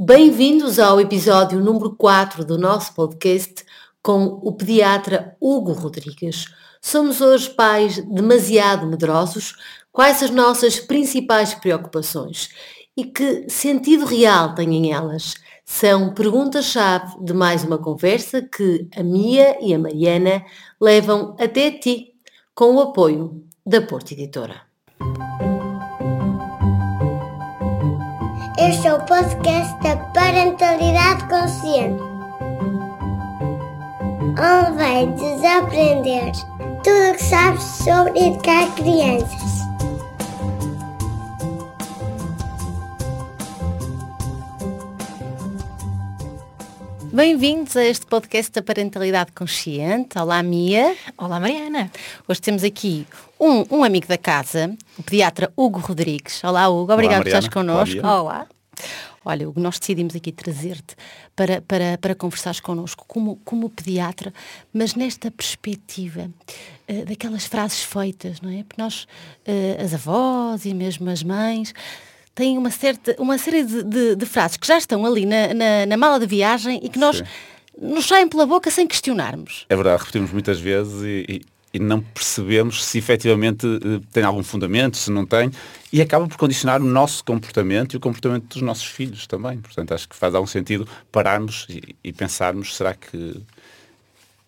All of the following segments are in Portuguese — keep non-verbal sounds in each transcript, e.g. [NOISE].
Bem-vindos ao episódio número 4 do nosso podcast com o pediatra Hugo Rodrigues. Somos hoje pais demasiado medrosos. Quais as nossas principais preocupações? E que sentido real têm elas? São perguntas-chave de mais uma conversa que a Mia e a Mariana levam até ti, com o apoio da Porta Editora. Este é o podcast da Parentalidade Consciente, onde vai desaprender tudo o que sabes sobre educar crianças. Bem-vindos a este podcast da Parentalidade Consciente. Olá, Mia. Olá, Mariana. Hoje temos aqui um, um amigo da casa, o pediatra Hugo Rodrigues. Olá, Hugo. Obrigado por estares connosco. Olá. Olha, Hugo, nós decidimos aqui trazer-te para, para, para conversares connosco como, como pediatra, mas nesta perspectiva uh, daquelas frases feitas, não é? Porque nós, uh, as avós e mesmo as mães, têm uma, certa, uma série de, de, de frases que já estão ali na, na, na, mala de viagem e que nós Sim. nos saem pela boca sem questionarmos. É verdade, repetimos muitas vezes e, e, não percebemos se efetivamente uh, tem algum fundamento, se não tem, e acaba por condicionar o nosso comportamento e o comportamento dos nossos filhos também. Portanto, acho que faz algum sentido pararmos e, e pensarmos, será que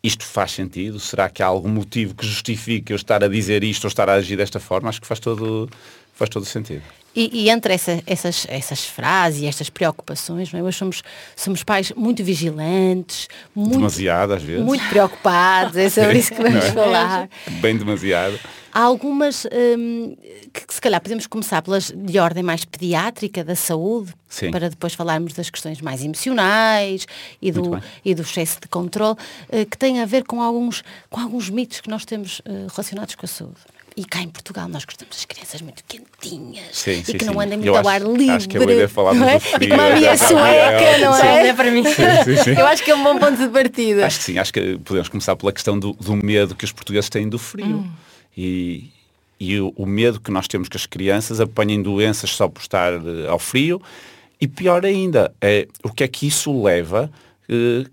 isto faz sentido? Será que há algum motivo que justifique eu estar a dizer isto ou estar a agir desta forma? Acho que faz todo, faz todo sentido. E, e, entre essa, essas, essas frases e estas preocupações, não é? Hoje somos, somos pais muito vigilantes, muito, demasiado às vezes. Muito preocupados, é sobre isso que [LAUGHS] vamos é? falar. Bem demasiado. Há algumas hum, que, que, se calhar podemos começar pelas de ordem mais pediátrica, da saúde, Sim. para depois falarmos das questões mais emocionais e do, e do excesso de controle, uh, que têm a ver com alguns, com alguns mitos que nós temos uh, relacionados com a saúde. E cá em Portugal nós gostamos das crianças muito quentinhas sim, e que sim, não andem muito eu ao ar livre. Acho que é ideia falar não é? frio, E como a minha [LAUGHS] sueca, não é? é para mim. Eu acho que é um bom ponto de partida. Acho que sim, acho que podemos começar pela questão do, do medo que os portugueses têm do frio. Hum. E, e o, o, medo que nós temos que as crianças apanhem doenças só por estar uh, ao frio. E pior ainda, é o que é que isso leva uh,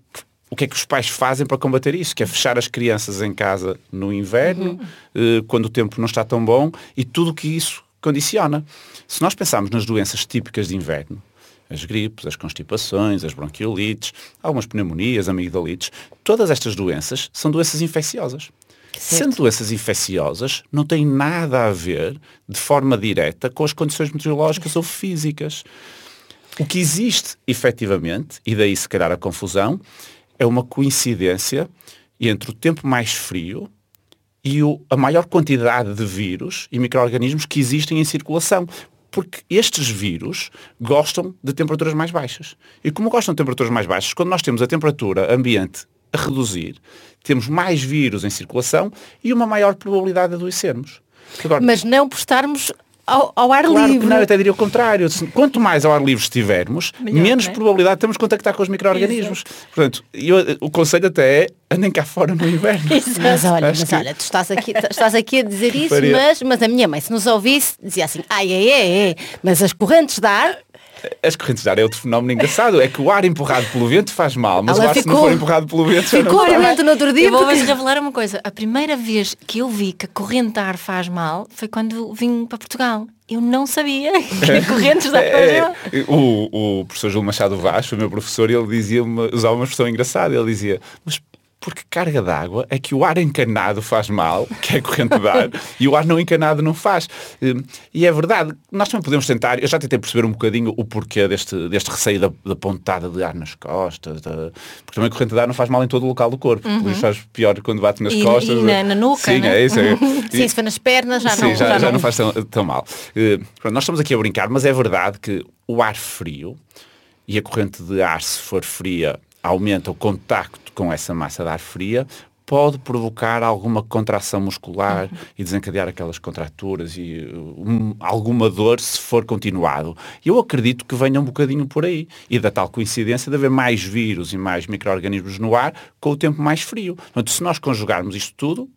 o que é que os pais fazem para combater isso? Que é fechar as crianças em casa no inverno, uhum. quando o tempo não está tão bom, e tudo o que isso condiciona. Se nós pensarmos nas doenças típicas de inverno, as gripes, as constipações, as bronquiolites, algumas pneumonias, amigdalites, todas estas doenças são doenças infecciosas. Certo. Sendo doenças infecciosas, não tem nada a ver, de forma direta, com as condições meteorológicas ou físicas. O que existe, efetivamente, e daí se calhar a confusão, é uma coincidência entre o tempo mais frio e o, a maior quantidade de vírus e micro-organismos que existem em circulação. Porque estes vírus gostam de temperaturas mais baixas. E como gostam de temperaturas mais baixas, quando nós temos a temperatura ambiente a reduzir, temos mais vírus em circulação e uma maior probabilidade de adoecermos. Agora, Mas não por estarmos ao, ao ar claro livre. não, eu até diria o contrário. Quanto mais ao ar livre estivermos, Melhor, menos é? probabilidade temos de contactar com os micro-organismos. Portanto, eu, o conselho até é andem cá fora no inverno. [LAUGHS] Mas olha, mas que... olha, tu estás aqui, estás aqui a dizer [LAUGHS] isso, mas, mas a minha mãe, se nos ouvisse, dizia assim, ai, ai, ai, ai, mas as correntes de ar as correntes de ar é outro fenómeno engraçado. É que o ar empurrado pelo vento faz mal, mas Ela o ar ficou, se não for empurrado pelo vento ficou não no outro dia. Eu vou-vos revelar uma coisa. A primeira vez que eu vi que a corrente de ar faz mal foi quando vim para Portugal. Eu não sabia [LAUGHS] que a correntes de ar faz é, mal. É, o, o professor Júlio Machado Vaz, o meu professor, ele dizia uma, usava uma expressão engraçada. Ele dizia, mas porque carga d'água é que o ar encanado faz mal, que é corrente de ar, e o ar não encanado não faz. Hum, e é verdade, nós também podemos tentar, eu já tentei perceber um bocadinho o porquê deste, deste receio da, da pontada de ar nas costas, da, porque também a corrente de ar não faz mal em todo o local do corpo, uhum. por isso faz pior quando bate nas e, costas. E na, na nuca, Sim, né? é isso. É. [LAUGHS] Sim, se for nas pernas já, sim, não, já, já, já não... não faz tão, tão mal. Uh, pronto, nós estamos aqui a brincar, mas é verdade que o ar frio e a corrente de ar, se for fria, aumenta o contacto com essa massa de ar fria, pode provocar alguma contração muscular uhum. e desencadear aquelas contraturas e um, alguma dor se for continuado. Eu acredito que venha um bocadinho por aí e da tal coincidência de haver mais vírus e mais micro-organismos no ar com o tempo mais frio. Portanto, se nós conjugarmos isto tudo,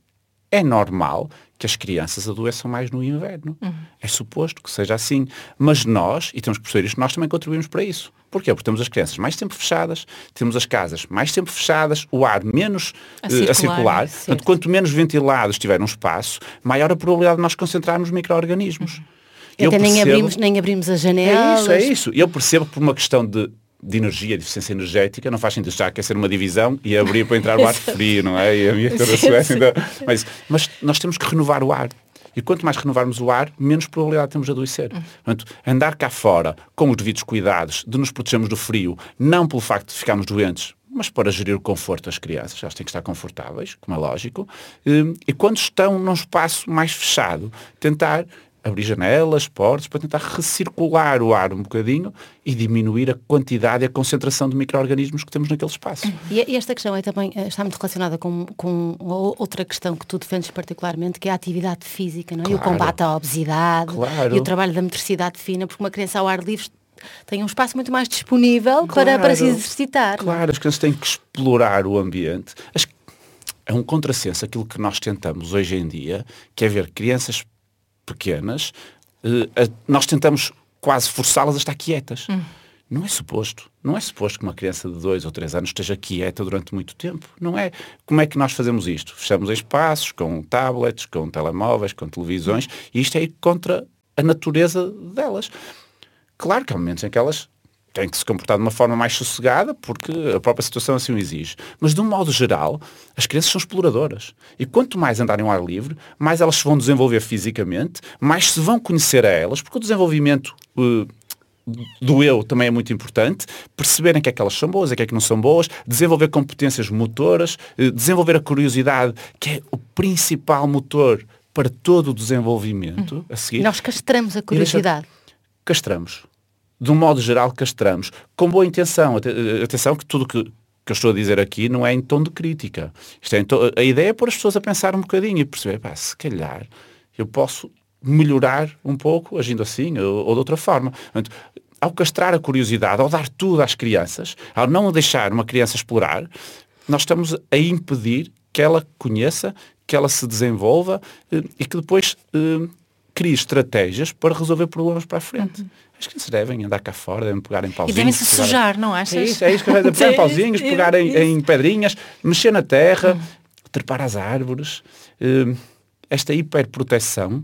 É normal que as crianças adoeçam mais no inverno. É suposto que seja assim. Mas nós, e temos que perceber isto, nós também contribuímos para isso. Porquê? Porque temos as crianças mais tempo fechadas, temos as casas mais tempo fechadas, o ar menos A eh, circular, a circular. Portanto, quanto menos ventilado estiver um espaço, maior a probabilidade de nós concentrarmos micro-organismos. Eu até nem percebo- abrimos, nem abrimos as é janelas. isso, é isso. Eu percebo que por uma questão de, de energia, de eficiência energética, não faz sentido já quer ser uma divisão e abrir para entrar o ar [LAUGHS] frio, não é? E a minha toda a Sim, Suécia ainda... Mas, mas nós temos que renovar o ar. E quanto mais renovarmos o ar, menos probabilidade temos de adoecer. Portanto, andar cá fora com os devidos cuidados, de nos protegermos do frio, não pelo facto de ficarmos doentes, mas para gerir o conforto das crianças, elas têm que estar confortáveis, como é lógico, Hum, e quando estão num espaço mais fechado, tentar abrir janelas, portas, para tentar recircular o ar um bocadinho e diminuir a quantidade e a concentração de micro-organismos que temos naquele espaço. E, esta questão é também, eh, está muito relacionada com, com outra questão que tu defendes particularmente, que é a atividade física, não é? E o Claro. combate à obesidade Claro. e o trabalho da motricidade fina, porque uma criança ao ar livre tem um espaço muito mais disponível para, para se Claro. exercitar. é? Claro, as crianças têm que explorar o ambiente. As- É um contrassenso aquilo que nós tentamos hoje em dia, que é ver crianças pequenas, eh, nós tentamos quase forçá-las a estar quietas. Não é suposto. Não é suposto que uma criança de dois ou três anos esteja quieta durante muito tempo. Não é. Como é que nós fazemos isto? Fechamos espaços com tablets, com telemóveis, com televisões, e isto é ir contra a natureza delas. Claro que há momentos em que elas têm que se comportar de uma forma mais sossegada, porque a própria situação assim o exige. Mas, de um modo geral, as crianças são exploradoras. E quanto mais andarem ao ar livre, mais elas se vão desenvolver fisicamente, mais se vão conhecer a elas, porque o desenvolvimento eh, do eu também é muito importante, perceberem que é que elas são boas, é que é que não são boas, desenvolver competências motoras, eh, desenvolver a curiosidade, que é o principal motor para todo o desenvolvimento a seguir Nós castramos a curiosidade. castramos. De um modo geral, castramos. Com boa intenção. Eh, Atenção que tudo que, que eu estou a dizer aqui não é em tom de crítica. Isto é em A ideia é pôr as pessoas a pensar um bocadinho e perceber, pá, se calhar eu posso melhorar um pouco agindo assim ou, ou de outra forma. Portanto, ao castrar a curiosidade, ao dar tudo às crianças, ao não deixar uma criança explorar, nós estamos a impedir que ela conheça, que ela se desenvolva eh, e que depois eh, crie estratégias para resolver problemas para a frente. As crianças devem andar cá fora, devem pegar em E pauzinhos. devem se pegar- sujar, não achas? É isso, é isso que eu [LAUGHS] pegar em pauzinhos, pegar em, em pedrinhas, mexer na terra, trepar às árvores. Eh, esta hiperproteção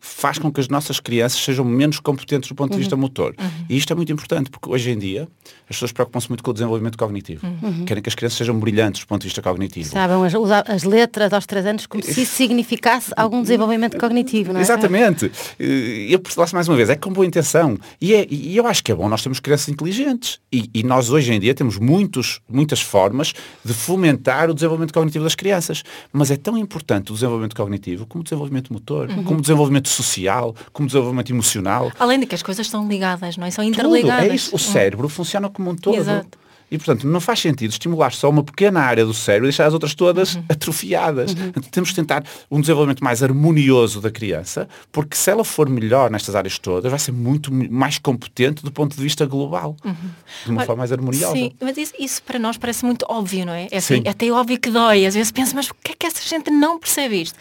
faz com que as nossas crianças sejam menos competentes do ponto de vista motor. E isto é muito importante, porque hoje em dia as pessoas preocupam-se muito com o desenvolvimento cognitivo. Querem que as crianças sejam brilhantes do ponto de vista cognitivo. Sabem as, as letras aos três anos como se isso significasse algum desenvolvimento cognitivo, não é? Exatamente. Eh, Eu percebo mais uma vez, é com boa intenção. E, é, e eu acho que é bom, nós temos crianças inteligentes. E, e nós hoje em dia temos muitos, muitas formas de fomentar o desenvolvimento cognitivo das crianças. Mas é tão importante o desenvolvimento cognitivo como o desenvolvimento motor, como o desenvolvimento social, como desenvolvimento emocional. Além de que as coisas estão ligadas, não é? São Tudo. interligadas. É isso. O cérebro funciona como um todo. Exato. E, portanto, não faz sentido estimular só uma pequena área do cérebro e deixar as outras todas atrofiadas. Portanto, temos de tentar um desenvolvimento mais harmonioso da criança, porque se ela for melhor nestas áreas todas, vai ser muito mais competente do ponto de vista global. De uma Olha, forma mais harmoniosa. Sim, mas isso, isso para nós parece muito óbvio, não é? É assim, Sim. até óbvio que dói. Às vezes penso, mas porquê é que essa gente não percebe isto?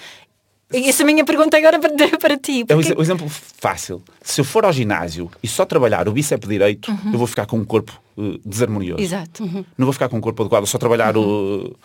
E essa é a minha pergunta agora para, [LAUGHS] para ti. É um, Porquê- exe- um exemplo fácil. Se eu for ao ginásio e só trabalhar o bíceps direito, eu vou ficar com um corpo eh, desarmonioso. Exato. Não vou ficar com um corpo adequado, só trabalhar o-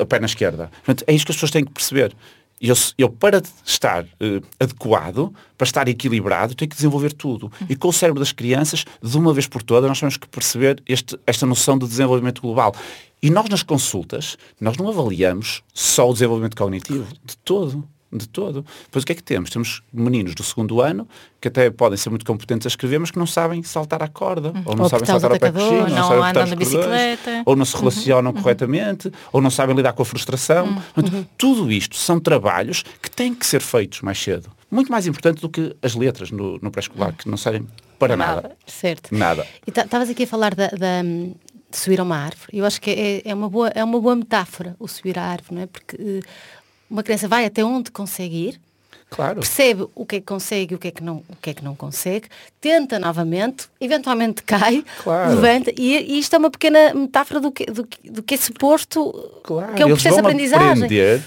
a perna esquerda. Portanto, é isto que as pessoas têm que perceber. Eu, eu para estar eh, adequado, para estar equilibrado, tenho que desenvolver tudo. E com o cérebro das crianças, de uma vez por todas, nós temos que perceber este- esta noção de desenvolvimento global. E nós nas consultas, nós não avaliamos só o desenvolvimento cognitivo, de todo. De todo. Pois o que é que temos? Temos meninos do segundo ano que até podem ser muito competentes a escrever, mas que não sabem saltar a corda, ou não Ou sabem saltar ao pé coxinho, não sabem andam de cordões, bicicleta. ou não se relacionam corretamente, ou não sabem lidar com a frustração. Portanto, Tudo isto são trabalhos que têm que ser feitos mais cedo. Muito mais importante do que as letras no, no pré-escolar, que não servem para nada. Nada. Certo. Nada. E ta- estavas aqui a falar da, da, de subir a uma árvore. Eu acho que é, é uma, boa, é uma boa metáfora o subir a árvore, não é? Porque eh, uma criança vai até onde consegue ir, Claro. percebe o que é que consegue e o que é que não, o que é que não consegue, tenta novamente, eventualmente cai, Claro. levanta, e, e isto é uma pequena metáfora do que, do, do que é suposto, Claro, que é um eles processo de aprendizagem. aprender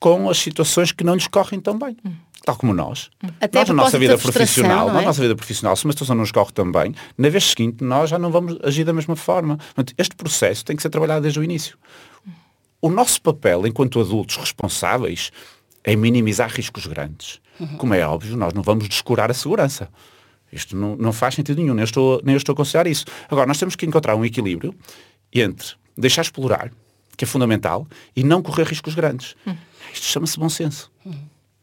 com as situações que não lhes correm tão bem. Tal como nós. Até nós, a na nossa vida profissional, é? na nossa vida profissional, se uma situação não nos corre tão bem, na vez seguinte nós já não vamos agir da mesma forma. Este processo tem que ser trabalhado desde o início. O nosso papel, enquanto adultos responsáveis, é minimizar riscos grandes. Como é óbvio, nós não vamos descurar a segurança. Isto não, não faz sentido nenhum, nem eu, estou, nem eu estou a aconselhar isso. Agora, nós temos que encontrar um equilíbrio entre deixar explorar, que é fundamental, e não correr riscos grandes. Isto chama-se bom senso.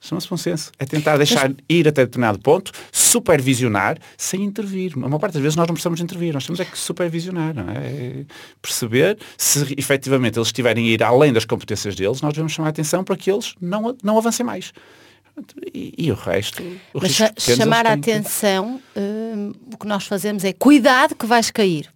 Chama-se bom senso. É tentar deixar ir até determinado ponto, supervisionar, sem intervir. A maior parte das vezes nós não precisamos intervir, nós temos é que supervisionar, não é? É Perceber se efetivamente eles estiverem a ir além das competências deles, nós devemos chamar a atenção para que eles não, não avancem mais. E, e o resto, os Mas pequenos, chamar a têm que- atenção, hum, o que nós fazemos é cuidado que vais cair.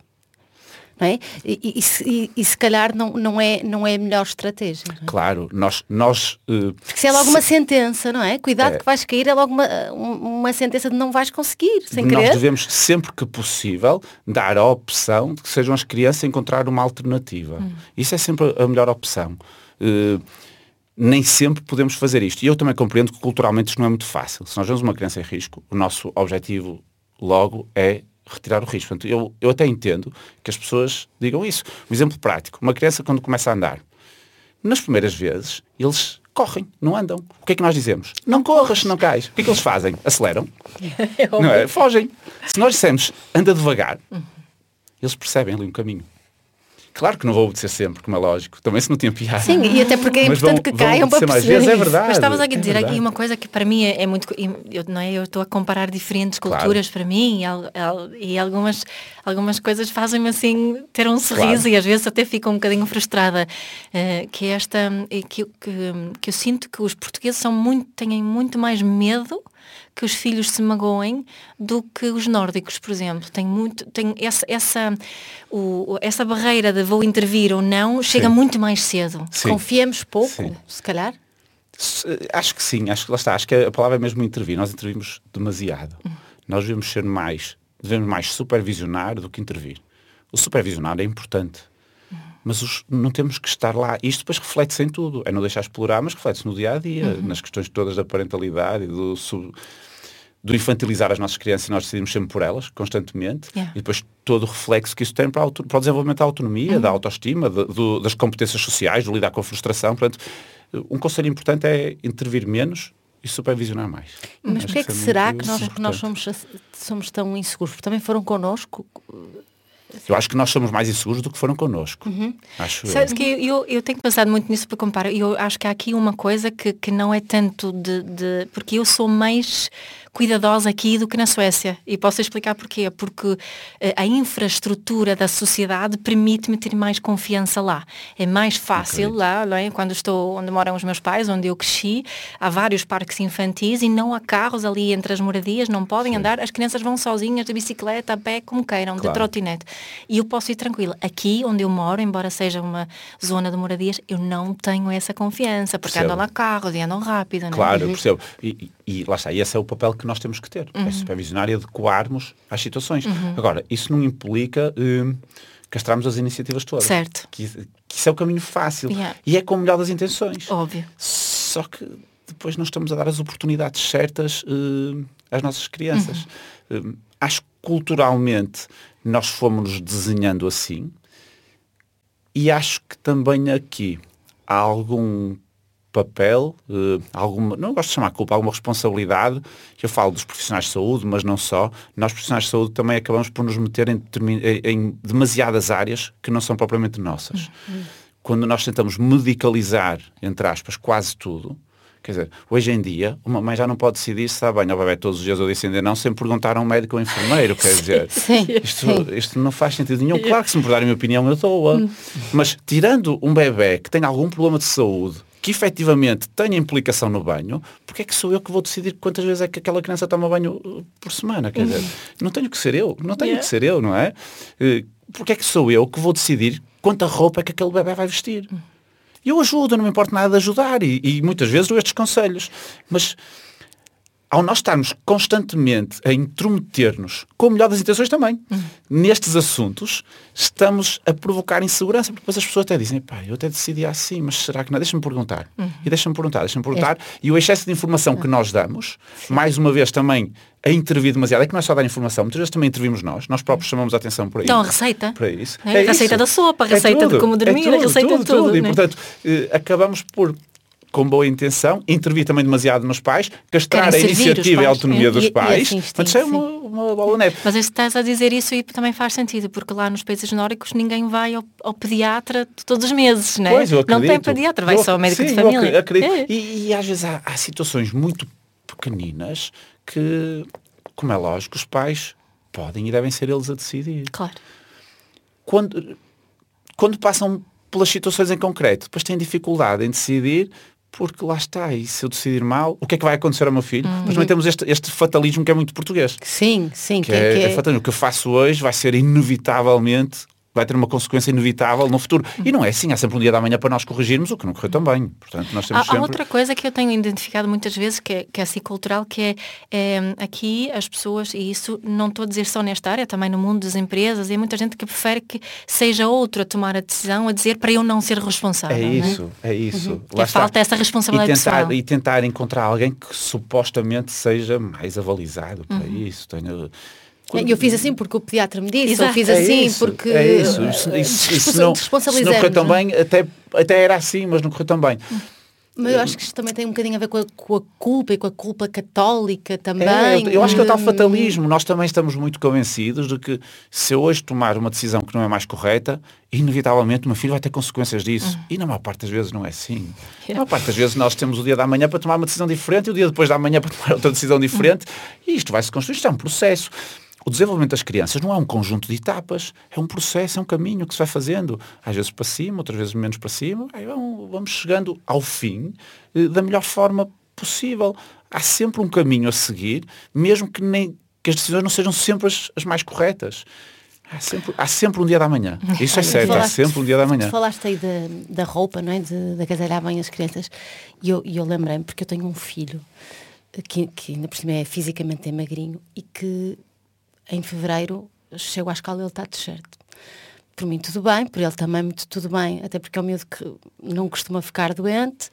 Não é? e, e- e se, se calhar não, não, é, não é a melhor estratégia. é? Claro, nós, nós eh, Porque se é logo uma sentença, não é? Cuidado É. que vais cair, é logo uma, um- uma sentença de não vais conseguir, sem nós querer. devemos, sempre que possível, dar a opção de que sejam as crianças a encontrar uma alternativa. Hum. Isso é sempre a melhor opção. Eh, nem sempre podemos fazer isto. E eu também compreendo que culturalmente isto não é muito fácil. Se nós vemos uma criança em risco, o nosso objetivo logo é retirar o risco. Portanto, eu, eu até entendo que as pessoas digam isso. Um exemplo prático. Uma criança quando começa a andar, nas primeiras vezes, eles correm, não andam. O que é que nós dizemos? Não corras, se não cais. O que é que eles fazem? Aceleram. [LAUGHS] não é? Fogem. Se nós dissemos, anda devagar, eles percebem ali um caminho. Claro que não vou obedecer sempre, como é lógico. Também se não tinha piada. Sim, e até porque é Mas importante vão- que caiam para mais perceber vezes, é verdade. Mas estavas aqui a é dizer aqui verdade. uma coisa que para mim é, é muito. Eu, não é? eu estou a comparar diferentes Claro. culturas para mim e, e algumas, algumas coisas fazem-me assim ter um sorriso Claro. e às vezes até fico um bocadinho frustrada. eh, que é esta. eh, Que, eu- que, que eu sinto que os portugueses são muito, têm muito mais medo que os filhos se magoem do que os nórdicos, por exemplo. Tem muito, tem essa, essa, o, essa barreira de vou intervir ou não chega Sim. muito mais cedo. Sim. Confiemos pouco, Sim. se calhar. Se- Acho que sim, acho que lá está, acho que a palavra é mesmo intervir. Nós intervimos demasiado. Nós devemos ser mais, devemos mais supervisionar do que intervir. O supervisionar é importante. Mas os- não temos que estar lá. Isto depois reflete-se em tudo. É não deixar explorar, mas reflete-se no dia a dia, nas questões todas da parentalidade e do, sub- do infantilizar as nossas crianças e nós decidimos sempre por elas, constantemente. Yeah. E depois todo o reflexo que isso tem para, auto- para o desenvolvimento da autonomia, da autoestima, de- do- das competências sociais, do lidar com a frustração. Portanto, um conselho importante é intervir menos e supervisionar mais. Mas porquê é que é será que nós, nós somos, somos tão inseguros? Porque também foram connosco. Eu acho que nós somos mais inseguros do que foram connosco. Uhum. Acho eu. Que eu, eu tenho pensado muito nisso para comparar. Eu acho que há aqui uma coisa que, que não é tanto de, de- Porque eu sou mais cuidadosa aqui do que na Suécia. E posso explicar porquê. Porque eh, a infraestrutura da sociedade permite-me ter mais confiança lá. É mais fácil lá, não é? quando estou onde moram os meus pais, onde eu cresci, há vários parques infantis e não há carros ali entre as moradias, não podem andar, as crianças vão sozinhas de bicicleta, a pé, como queiram, de Claro. trotinete. E eu posso ir tranquila. Aqui onde eu moro, embora seja uma zona de moradias, eu não tenho essa confiança, porque Percebo. andam lá carros e andam rápido. não é? Claro, eu percebo. E, e- e lá está, e esse é o papel que nós temos que ter. Uhum. É supervisionar e adequarmos às situações. Agora, isso não implica hum, castrarmos as iniciativas todas. Certo. Que, que isso é o caminho fácil. Yeah. E é com o melhor das intenções. Óbvio. Só que depois não estamos a dar as oportunidades certas hum, às nossas crianças. Hum, acho que culturalmente nós fomos desenhando assim e acho que também aqui há algum papel, eh, alguma, não gosto de chamar culpa, alguma responsabilidade, que eu falo dos profissionais de saúde, mas não só, nós profissionais de saúde também acabamos por nos meter em, em- em demasiadas áreas que não são propriamente nossas. Quando nós tentamos medicalizar, entre aspas, quase tudo, quer dizer, hoje em dia, uma mãe já não pode decidir se está bem ao bebê todos os dias ou ainda não, sem perguntar a um médico ou enfermeiro, quer [LAUGHS] dizer, Sim, isto, isto não faz sentido nenhum. Claro que se me perguntarem a minha opinião, eu dou-a. Mas tirando um bebê que tem algum problema de saúde, que efetivamente tenha implicação no banho, porque é que sou eu que vou decidir quantas vezes é que aquela criança toma banho uh, por semana? Quer dizer, não tenho que ser eu, não tenho Yeah. que ser eu, não é? Eh, Porque é que sou eu que vou decidir quanta roupa é que aquele bebê vai vestir? Eu ajudo, não me importa nada de ajudar e, e muitas vezes dou estes conselhos. Mas ao nós estarmos constantemente a intrometer-nos, com o melhor das intenções também, Uhum. nestes assuntos, estamos a provocar insegurança, porque depois as pessoas até dizem, pá, eu até decidi assim, mas será que não? Deixa-me perguntar. Uhum. E deixa-me perguntar, deixa-me perguntar. E o excesso de informação que nós damos, mais uma vez também a intervir demasiado, é que não é só dar informação, muitas vezes também intervimos nós, nós próprios chamamos a atenção por aí. Então, a receita. Para isso. É, a receita da sopa, a receita de como dormir, a receita de tudo, E, né? portanto, eh, acabamos por com boa intenção, intervir também demasiado nos pais, castrar a Querem iniciativa e a pais. autonomia E- dos pais. assim, Portanto, sim, isso é uma, uma bola neve. Mas estás a dizer isso e também faz sentido, porque lá nos países nórdicos ninguém vai ao, ao pediatra todos os meses, né? Pois, eu não tem pediatra, vai Eu só ao médico sim, de família. acre- acredito. É. E, e às vezes há, há situações muito pequeninas que, como é lógico, os pais podem e devem ser eles a decidir. Claro. Quando, quando passam pelas situações em concreto, depois têm dificuldade em decidir porque lá está, e se eu decidir mal, o que é que vai acontecer ao meu filho? Uhum. Mas também temos este, este fatalismo que é muito português. Sim, sim, Que é, é fatalismo. O que eu faço hoje vai ser inevitavelmente vai ter uma consequência inevitável no futuro. E não é assim, há sempre um dia da manhã para nós corrigirmos o que não correu tão bem. Portanto, nós Há, temos há sempre... outra coisa que eu tenho identificado muitas vezes, que é, que é assim cultural, que é, é, aqui as pessoas, e isso não estou a dizer só nesta área, também no mundo das empresas, e há muita gente que prefere que seja outro a tomar a decisão, a dizer para eu não ser responsável. É não é? isso, é isso. Que falta essa responsabilidade e tentar, e tentar encontrar alguém que supostamente seja mais avalizado para Uhum. isso. Tenho... E eu fiz assim porque o pediatra me disse, Exato. ou fiz É assim isso, porque é isso. Isso, isso, isso não, se não correu tão bem, até, até era assim, mas não correu tão bem. Mas eu acho que isto também tem um bocadinho a ver com a, com a culpa e com a culpa católica também. É, eu, eu acho que é o tal Hum, fatalismo. Nós também estamos muito convencidos de que se eu hoje tomar uma decisão que não é mais correta, inevitavelmente o meu filho vai ter consequências disso. E na maior parte das vezes não é assim. [LAUGHS] Na maior parte das vezes nós temos o dia da manhã para tomar uma decisão diferente e o dia depois da manhã para tomar outra decisão diferente. E isto vai se construir. Isto é um processo. O desenvolvimento das crianças não é um conjunto de etapas, é um processo, é um caminho que se vai fazendo, às vezes para cima, outras vezes menos para cima, aí vamos, chegando ao fim eh, da melhor forma possível. Há sempre um caminho a seguir, mesmo que, nem, que as decisões não sejam sempre as, as mais corretas. Há sempre, há sempre um dia da manhã. [LAUGHS] Isso é certo, há falaste- sempre um dia da manhã. Falaste aí da, da roupa, não é? De, de agasalhar bem as crianças. E eu, eu lembrei-me, porque eu tenho um filho que, que ainda por cima é fisicamente é magrinho e que em fevereiro chego à escola e ele está de shirt. Por mim tudo bem, por ele também muito tudo bem, até porque é um miúdo que não costuma ficar doente,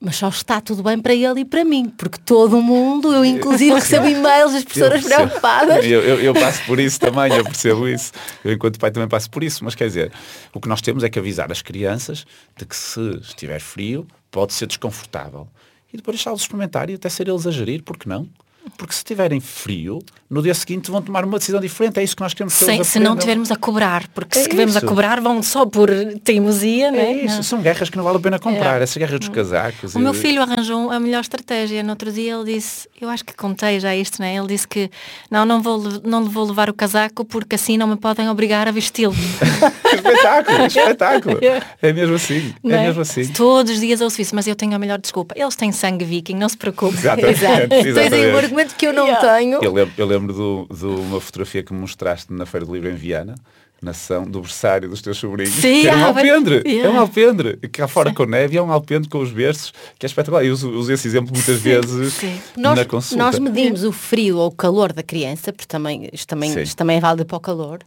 mas só está tudo bem para ele e para mim, porque todo mundo, eu inclusive recebo e-mails das percebo. preocupadas. Eu, eu- eu passo por isso também, eu percebo isso. Eu, enquanto pai, também passo por isso. Mas quer dizer, o que nós temos é que avisar as crianças de que se estiver frio, pode ser desconfortável. E depois deixá-los experimentar e até ser eles a gerir, porque não? Porque se tiverem frio, no dia seguinte vão tomar uma decisão diferente. É isso que nós queremos que eles se não aprendam. tivermos a cobrar, porque É se tivermos a cobrar vão só por teimosia, não É é? isso, Não. são guerras que não vale a pena comprar. Essas guerras dos casacos. O meu e- filho arranjou a melhor estratégia. No outro dia ele disse, eu acho que contei já isto, né? Ele disse que não, não vou, não vou levar o casaco porque assim não me podem obrigar a vesti-lo. [LAUGHS] espetáculo, espetáculo. [LAUGHS] É mesmo assim. Não É mesmo assim. Todos os dias ouço isso, mas eu tenho a melhor desculpa. Eles têm sangue viking, não se preocupe. Exatamente. [LAUGHS] Exatamente. Argumento que eu não Yeah. tenho. Eu lembro, eu lembro do- de uma fotografia que me mostraste na Feira do Livro em Viana, na sessão do berçário dos teus sobrinhos. Sim, que era um ah, alpendre. É Yeah. um alpendre. Que cá fora com neve é um alpendre com os berços, que é espetacular. Eu uso, uso esse exemplo muitas vezes sim. Nós, na consulta. nós medimos o frio ou o calor da criança, porque também, isto, também, Sim. isto também é válido para o calor,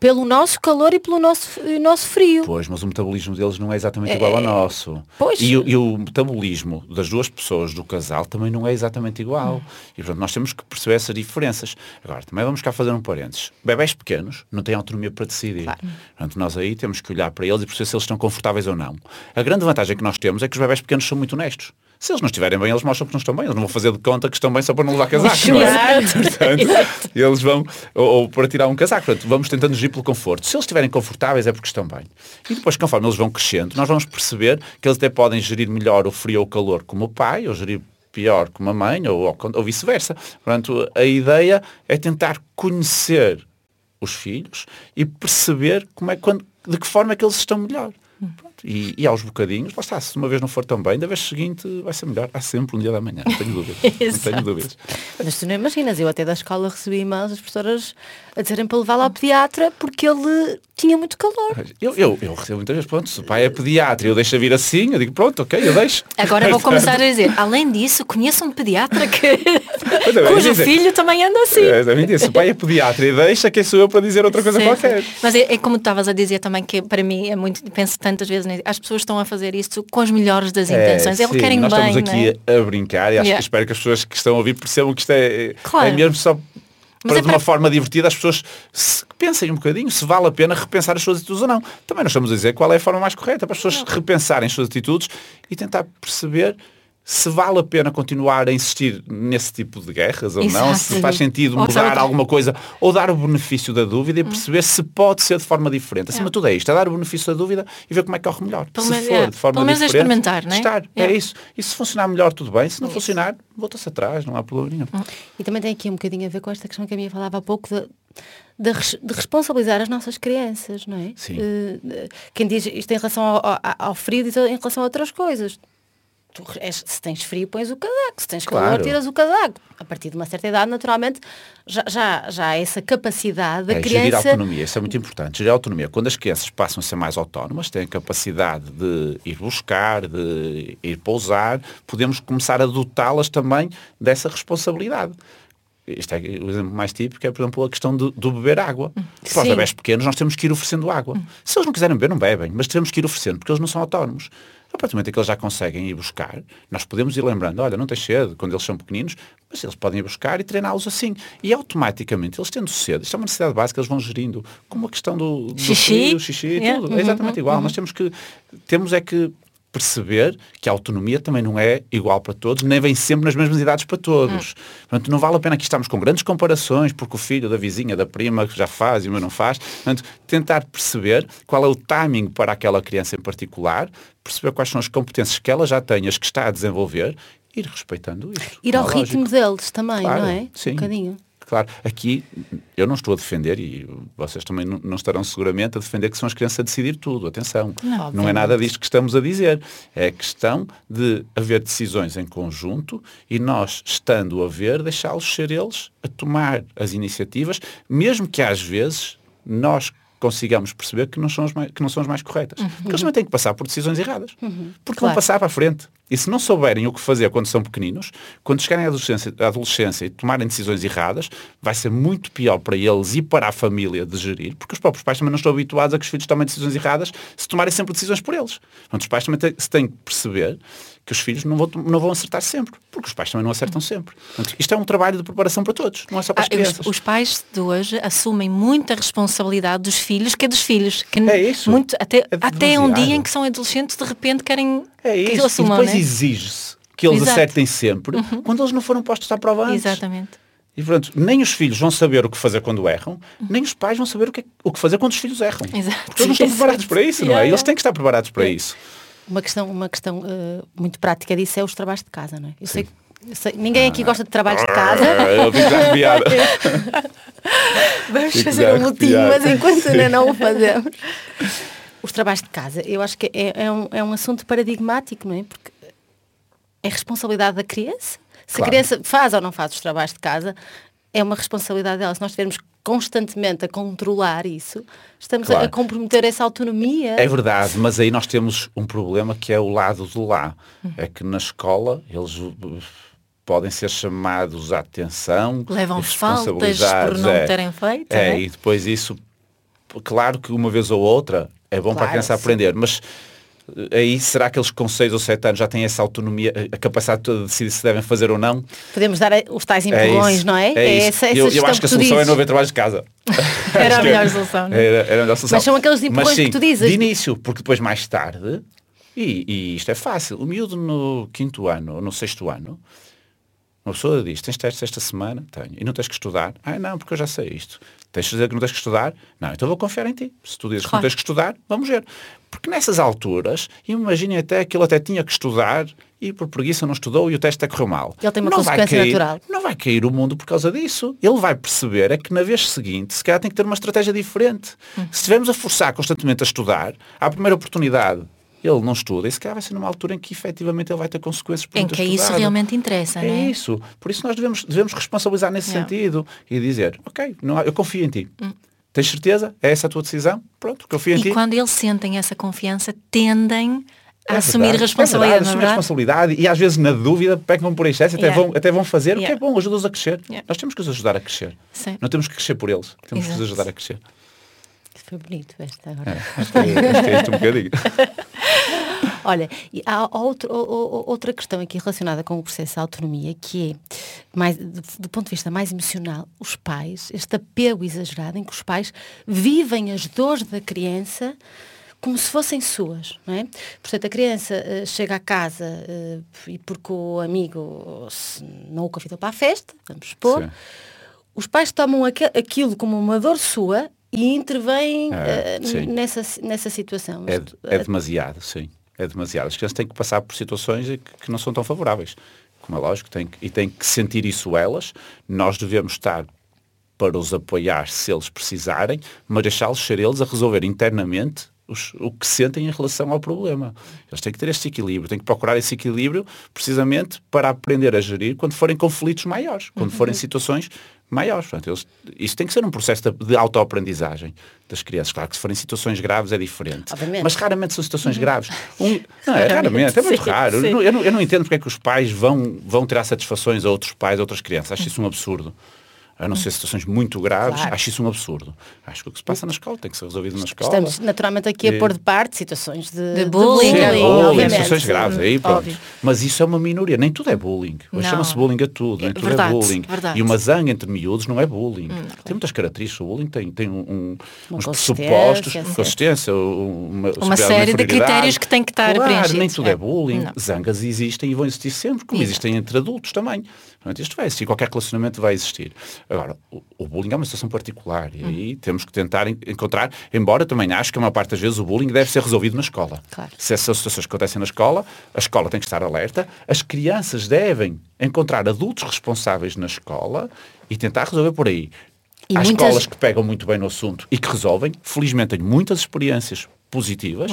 pelo nosso calor e pelo nosso, e nosso frio. Pois, mas o metabolismo deles não é exatamente igual ao nosso. Pois. E, o- e o metabolismo das duas pessoas do casal também não é exatamente igual. E portanto nós temos que perceber essas diferenças. Agora, também vamos cá fazer um parênteses. Bebés pequenos não têm autonomia para decidir. Portanto, nós aí temos que olhar para eles e perceber se eles estão confortáveis ou não. A grande vantagem que nós temos é que os bebés pequenos são muito honestos. Se eles não estiverem bem, eles mostram que não estão bem. Eles não vão fazer de conta que estão bem só para não levar casaco. não é? [LAUGHS] Portanto, eles vão, ou, ou para tirar um casaco. Portanto, vamos tentando agir pelo conforto. Se eles estiverem confortáveis é porque estão bem. E depois, conforme eles vão crescendo, nós vamos perceber que eles até podem gerir melhor o frio ou o calor como o pai, ou gerir pior como a mãe, ou, ou, ou vice-versa. Portanto, a ideia é tentar conhecer os filhos e perceber como é, quando, de que forma é que eles estão melhor. E, e aos bocadinhos, lá está, se uma vez não for tão bem, da vez seguinte vai ser melhor. Há sempre um dia da manhã, não tenho [LAUGHS] dúvidas. não tenho dúvidas. Mas tu não imaginas, eu até da escola recebi e-mails das professoras a dizerem para levá-lo ao pediatra porque ele tinha muito calor. Eu, eu, eu recebo muitas vezes, pronto, se o pai é pediatra e eu deixo vir assim, eu digo, pronto, ok, eu deixo. Agora vou [LAUGHS] começar a dizer, além disso, conheço um pediatra que [LAUGHS] é, cujo dizer, filho também anda assim. É, também disse, se o pai é pediatra e deixa, quem sou eu para dizer outra coisa Sim, qualquer? Mas é, é como estavas a dizer também, que para mim é muito, penso tantas vezes nisso, as pessoas estão a fazer isto com as melhores das intenções. Eles sim, querem nós bem, estamos não é? aqui a brincar e acho Yeah. que espero que as pessoas que estão a ouvir percebam que isto é, Claro. é mesmo só Mas para é de uma para- forma divertida as pessoas se, pensem um bocadinho se vale a pena repensar as suas atitudes ou não. Também nós estamos a dizer qual é a forma mais correta para as pessoas repensarem as suas atitudes e tentar perceber se vale a pena continuar a insistir nesse tipo de guerras ou não, Exato. se faz sentido mudar alguma coisa ou dar o benefício da dúvida e perceber se pode ser de forma diferente. Acima de tudo é isto, é dar o benefício da dúvida e ver como é que corre melhor. Pelo se menos- for é, de forma pelo menos é diferente, experimentar, não é? É É. isso. E se funcionar melhor, tudo bem. Se não funcionar, volta-se atrás, não há problema nenhum. E também tem aqui um bocadinho a ver com esta questão que a minha falava há pouco de, de, res- de responsabilizar as nossas crianças, não é? Sim. Eh, quem diz isto em relação ao, ao- ao frio diz em relação a outras coisas. Tu, és- se tens frio, pões o casaco. Se tens calor, Claro. tiras o casaco. A partir de uma certa idade, naturalmente, já, já, já há essa capacidade da É, gerir a criança. autonomia, isso é muito importante. Gerir a autonomia. Quando as crianças passam a ser mais autónomas, têm a capacidade de ir buscar, de ir pousar, podemos começar a dotá-las também dessa responsabilidade. Isto é o exemplo mais típico, é, por exemplo, a questão do, do beber água. Para os bebés pequenos, nós temos que ir oferecendo água. Se eles não quiserem beber, não bebem, mas temos que ir oferecendo, porque eles não são autónomos. A partir do momento em que eles já conseguem ir buscar, nós podemos ir lembrando, olha, não tens sede, quando eles são pequeninos, mas eles podem ir buscar e treiná-los assim. E automaticamente, eles tendo sede, isto é uma necessidade básica, eles vão gerindo, como a questão do, do Xixi. frio, xixi Yeah. tudo. Uhum, É exatamente igual. Nós temos que, temos é que perceber que a autonomia também não é igual para todos, nem vem sempre nas mesmas idades para todos. Portanto, não vale a pena aqui estarmos com grandes comparações, porque o filho da vizinha, da prima, que já faz e o meu não faz. Portanto, tentar perceber qual é o timing para aquela criança em particular, perceber quais são as competências que ela já tem, as que está a desenvolver, ir respeitando isso. Ir ao é ritmo deles também, Claro, não é? sim. Um bocadinho. Claro, aqui eu não estou a defender, e vocês também não, não estarão seguramente a defender que são as crianças a decidir tudo. Atenção, Não, não é nada disto que estamos a dizer. É questão de haver decisões em conjunto e nós, estando a ver, deixá-los ser eles a tomar as iniciativas, mesmo que às vezes nós consigamos perceber que não são as mais, que não são as mais corretas. Porque eles também têm que passar por decisões erradas. Porque vão Claro. passar para a frente. E se não souberem o que fazer quando são pequeninos, quando chegarem à adolescência, à adolescência e tomarem decisões erradas, vai ser muito pior para eles e para a família de gerir, porque os próprios pais também não estão habituados a que os filhos tomem decisões erradas se tomarem sempre decisões por eles. Portanto, os pais também têm, se têm que perceber que os filhos não vão, não vão acertar sempre, porque os pais também não acertam sempre. Portanto, isto é um trabalho de preparação para todos, não é só para as Ah, os, crianças. os pais de hoje assumem muita responsabilidade dos filhos que é dos filhos. Que É isso. Muito, até, É até um dia em que são adolescentes de repente querem É que isso. assumam, e depois né? exige-se que eles Exato. acertem sempre quando eles não foram postos à prova antes. Exatamente. E pronto, nem os filhos vão saber o que fazer quando erram, nem os pais vão saber o que, o que fazer quando os filhos erram. Exato. Porque eles não estão [LAUGHS] preparados para isso, não é? Eles têm que estar preparados para isso. Uma questão, uma questão eh, muito prática disso é os trabalhos de casa, não é? Eu sei, que- eu sei- ninguém aqui gosta de trabalhos de casa. Ah, eu fico já arrepiado. [LAUGHS] Vamos fazer um arrepiado. mas enquanto ainda não o fazemos. [LAUGHS] Os trabalhos de casa, eu acho que é, é um, é um assunto paradigmático, não é? Porque é responsabilidade da criança. Se Claro. a criança faz ou não faz os trabalhos de casa, é uma responsabilidade dela. Se nós estivermos constantemente a controlar isso, estamos a- Claro. a comprometer essa autonomia. É verdade, mas aí nós temos um problema que é o lado do lá. É que na escola eles uh, podem ser chamados à atenção. Levam faltas por não é. terem feito. É, né? e depois isso, claro que uma vez ou outra é bom para a Claro, criança sim. aprender, mas eh, aí será que eles com 6 ou 7 anos já têm essa autonomia, a capacidade de decidir se devem fazer ou não? Podemos dar os tais É empurrões, isso, não é? É isso. essa, essa eu, eu acho que a solução é dizes. não haver trabalhos de casa. [LAUGHS] Era a melhor solução. é? Era, era a melhor solução. Mas são aqueles empurrões Mas, sim, que tu dizes. De início, porque depois mais tarde, e, e isto é fácil, o miúdo no quinto ano, ou no sexto ano, uma pessoa diz, tens testes esta semana? Tenho. E não tens que estudar? Ah, não, porque eu já sei isto. Tens de dizer que não tens que estudar? Não, então vou confiar em ti. Se tu dizes que não Claro. tens que estudar, vamos ver. Porque nessas alturas, imaginem até que ele até tinha que estudar e por preguiça não estudou e o teste até correu mal. Ele tem uma Não vai consequência cair- natural. Não vai cair o mundo por causa disso. Ele vai perceber é que na vez seguinte, se calhar tem que ter uma estratégia diferente. Hum. Se estivermos a forçar constantemente a estudar, à primeira oportunidade ele não estuda, e se calhar vai ser numa altura em que efetivamente ele vai ter consequências por Em que isso estudado. realmente interessa, É não é? isso. Por isso nós devemos, devemos responsabilizar nesse Yeah. sentido e dizer, ok, não há- eu confio em ti. Hum. Tens certeza? É essa a tua decisão? Pronto, confio em e ti. quando eles sentem essa confiança, tendem a É assumir verdade, responsabilidade, é verdade, não é assumir verdade? responsabilidade e às vezes na dúvida pecam por excesso, até, Yeah. vão, até vão fazer o que Yeah. é bom, ajuda-os a crescer. Yeah. Nós temos que os ajudar a crescer. Sim. Não temos que crescer por eles, temos que os Exato. ajudar a crescer. Foi bonito esta agora. É, acho, que é, acho que é isto um bocadinho. [LAUGHS] Olha, há outro- outra questão aqui relacionada com o processo de autonomia, que é, mais, do, ponto de vista mais emocional, os pais, este apego exagerado em que os pais vivem as dores da criança como se fossem suas, não é? Portanto, a criança eh, chega à casa eh, e porque o amigo não o convidou para a festa, vamos supor, Sim. os pais tomam aque- aquilo como uma dor sua e intervêm Ah, sim. nessa, nessa situação. É, é demasiado, sim. É demasiado. As crianças têm que passar por situações que, não são tão favoráveis. Como é lógico, têm que, e têm que sentir isso elas. Nós devemos estar para os apoiar se eles precisarem, mas deixá-los ser eles a resolver internamente os- o que sentem em relação ao problema. Eles têm que ter este equilíbrio, têm que procurar esse equilíbrio precisamente para aprender a gerir quando forem conflitos maiores, quando forem situações maiores. Portanto, eles, isso tem que ser um processo de, de autoaprendizagem das crianças. Claro que se forem situações graves é diferente. Obviamente. Mas raramente são situações graves. Um- não, é raramente, é muito Sim, raro. sim. Eu não- Eu, não, eu não entendo porque é que os pais vão, vão tirar satisfações a outros pais, a outras crianças. Acho isso um absurdo. A não ser situações muito graves, Claro. acho isso um absurdo. Acho que o que se passa na escola tem que ser resolvido na escola. Estamos naturalmente aqui a E- pôr de parte situações de, De bullying, Sim, é bullying, bullying, obviamente. situações graves, aí pronto. Óbvio. Mas isso é uma minoria, nem tudo é bullying. Hoje chama-se bullying a tudo, nem É tudo verdade, é bullying. verdade. E uma zanga entre miúdos não é bullying. Tem muitas características, o bullying tem, tem um, um- uns consistência, pressupostos, sim. consistência, uma, Uma série de critérios que têm que estar claro, preenchidos. nem tudo é, É. bullying. Não. Zangas existem e vão existir sempre, como Exato. existem entre adultos também. Portanto, isto vai existir, qualquer relacionamento vai existir. Agora, o, o bullying é uma situação particular e aí temos que tentar en- encontrar, embora também acho que a maior parte das vezes o bullying deve ser resolvido na escola. Claro. Se essas situações acontecem na escola, a escola tem que estar alerta, as crianças devem encontrar adultos responsáveis na escola e tentar resolver por aí. E Há muitas- escolas que pegam muito bem no assunto e que resolvem. Felizmente tenho muitas experiências positivas.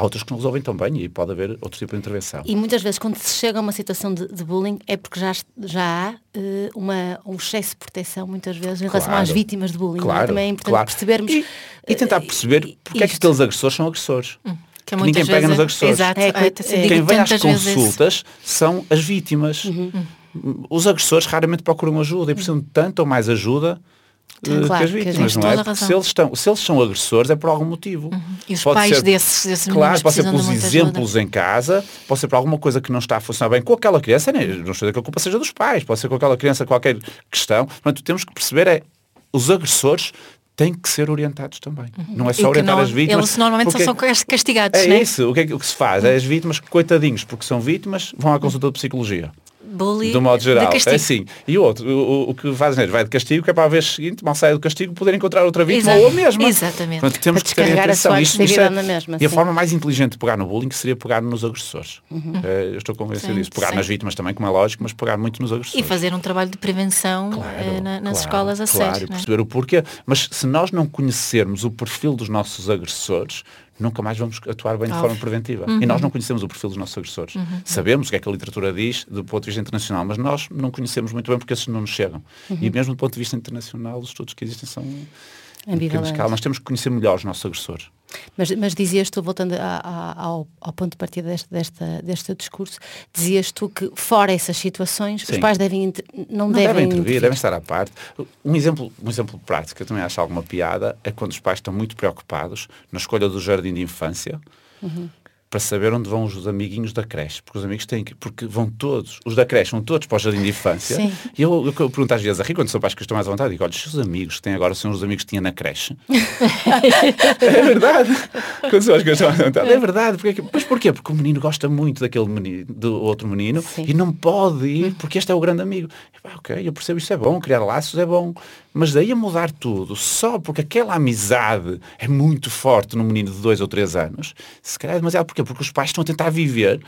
Há outras que não resolvem tão bem e pode haver outro tipo de intervenção. E muitas vezes quando se chega a uma situação de, de bullying é porque já, já há eh, uma, um excesso de proteção muitas vezes em relação Claro. às vítimas de bullying. é? Claro, Também é importante claro. percebermos. E, e tentar eh, perceber porque é que isto. aqueles agressores são agressores. Que ninguém muitas pega vezes- nos agressores. Exato. É, É, é, é. Quem vem às consultas são as vítimas. Os agressores raramente procuram ajuda e precisam de tanto ou mais ajuda Claro, que as vítimas, não é? Porque razão. se eles, estão, se eles são agressores é por algum motivo. E os Pode pais ser- desses, desses Claro, pode ser pelos muita ajuda. exemplos em casa, pode ser por alguma coisa que não está a funcionar bem com aquela criança, né? não estou a dizer que a culpa seja dos pais, pode ser com aquela criança qualquer questão. Portanto, temos que perceber é, os agressores têm que ser orientados também. Não é só orientar não- as vítimas. Eles normalmente porque- são cas- castigados, É né? isso, o que, é que- o que se faz? É as vítimas, coitadinhos, porque são vítimas, vão à consulta de psicologia. Bullying Do modo geral. de castigo. É assim. E o outro, o, o- que faz neles vai de castigo, que é para a vez seguinte, mal sair do castigo, poder encontrar outra vítima Exato. ou a mesma. Exatamente. Portanto, temos Para que ter a atenção. sua Isto- isto agressividade na mesma, e a sim. forma mais inteligente de pegar no bullying seria pegar nos agressores. Eh, eu estou convencido Sim, disso. Pegar sim. nas vítimas também, como é lógico, mas pegar muito nos E agressores. fazer um trabalho de prevenção eh, na- nas claro, escolas a claro, sério. e não é? perceber o porquê. Mas se nós não conhecermos o perfil dos nossos agressores, nunca mais vamos atuar bem de forma preventiva. E Uhum. nós não conhecemos o perfil dos nossos agressores. Sabemos o que é que a literatura diz do ponto de vista internacional, mas nós não conhecemos muito bem porque esses não nos chegam. Uhum. E mesmo do ponto de vista internacional, os estudos que existem são pequena Ambivalentes. escala. Nós temos que conhecer melhor os nossos agressores. Mas, mas dizias tu, voltando a- a- ao, ao ponto de partida deste, desta, deste discurso, dizias tu que fora essas situações os Sim. pais devem, não, Não devem, devem intervir, intervir. devem estar à parte. Um exemplo, um exemplo prático, que eu também acho alguma piada, é quando os pais estão muito preocupados na escolha do jardim de infância para saber onde vão os amiguinhos da creche. Porque os amigos têm que. Porque vão todos, os da creche vão todos para o jardim de infância. Sim. E eu, eu, eu pergunto às vezes a rir, quando são pais que estão mais à vontade, digo, olha, os seus amigos que têm agora são os amigos que tinha na creche. [LAUGHS] é verdade. Quando são as que estão mais à vontade. É verdade. Porque, é mas porquê? Porque o menino gosta muito daquele menino, do outro menino Sim. e não pode ir porque este é o grande amigo. E, pá, ok, eu percebo isso é bom, criar laços é bom. Mas daí a mudar tudo, só porque aquela amizade é muito forte num menino de dois ou três anos, se calhar é demasiado. Porquê? Porque os pais estão a tentar viver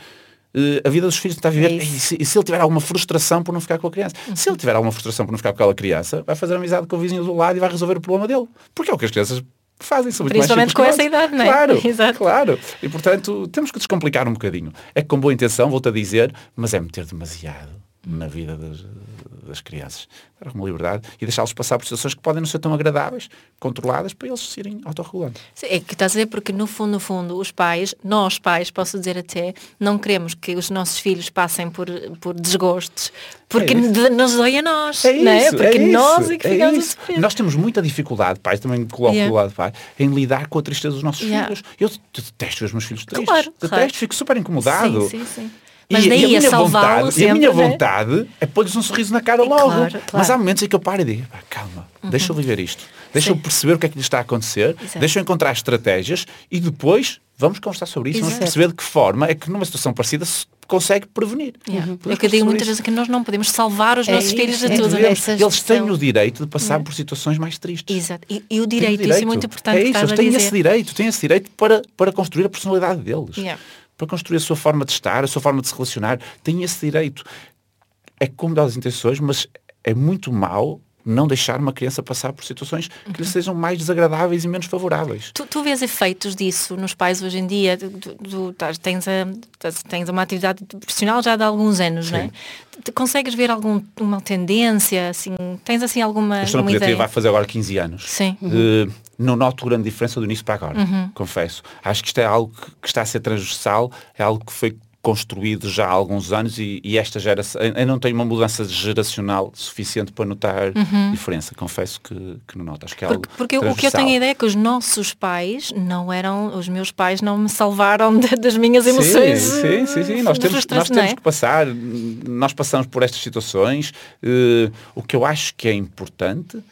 eh, a vida dos filhos tentar viver. É e, se, e se ele tiver alguma frustração por não ficar com a criança? Se ele tiver alguma frustração por não ficar com aquela criança, vai fazer amizade com o vizinho do lado e vai resolver o problema dele. Porque é o que as crianças fazem. São Principalmente com essa idade, não é? Claro, [LAUGHS] Exato. claro. E portanto, temos que descomplicar um bocadinho. É que com boa intenção, vou-te a dizer, mas é meter demasiado. Na vida das, das crianças. Dar alguma liberdade e deixá-los passar por situações que podem não ser tão agradáveis, controladas, para eles se irem autorregulando. Sim, É que estás a dizer porque no fundo, no fundo, os pais, nós pais, posso dizer até, não queremos que os nossos filhos passem por, por desgostos, porque É nos dói a nós, É não é? isso, Porque é nós isso, é que é ficamos a isso. sofrer. Nós temos muita dificuldade, pais, também coloco Yeah. do lado de pai, em lidar com a tristeza dos nossos Yeah. filhos. Eu detesto os meus filhos tristes. Claro, detesto, claro. fico super incomodado. Sim, sim, sim. E- Mas e daí a, minha salvá-lo vontade, e a minha né? vontade é pôr-lhes um sorriso na cara logo. Claro, claro. Uhum. Mas há momentos em que eu paro e digo, "Pá, calma, deixa eu viver isto. Deixa eu Sim. perceber o que é que lhe está a acontecer, Exato. deixa eu encontrar estratégias e depois vamos conversar sobre isso, vamos Exato. perceber de que forma é que numa situação parecida se consegue prevenir. Yeah. Podemos É que eu digo muitas vezes que nós não podemos salvar os É nossos isso, filhos de é tudo. né? Eles têm o direito de passar por situações mais tristes. Exato. E, e o Têm o direito, isso é muito importante É isso, eles a têm esse direito, têm esse direito para, para construir a personalidade deles. Yeah. Para construir a sua forma de estar, a sua forma de se relacionar. Têm esse direito. É como das intenções, mas é muito mau não deixar uma criança passar por situações que Uhum. lhe sejam mais desagradáveis e menos favoráveis. Tu, tu vês efeitos disso nos pais hoje em dia? Tu, tu- tens, a- tens- uma atividade profissional já de alguns anos, não é? Tu consegues ver alguma tendência? Assim, tens assim alguma, Eu estou na pediatria, vai fazer agora 15 anos. Sim. Eh, não noto grande diferença do início para agora, Uhum. confesso. Acho que isto é algo que, que está a ser transversal, é algo que foi construído já há alguns anos e, e esta geração, eu não tenho uma mudança geracional suficiente para notar diferença, confesso que, que não noto. Acho que é Uhum. Porque, porque o que eu tenho a ideia é que os nossos pais não eram, os meus pais não me salvaram de- das minhas emoções. Sim, sim, sim, sim. Nós temos, nós é? temos que passar, nós passamos por estas situações. eh, o que eu acho que é importante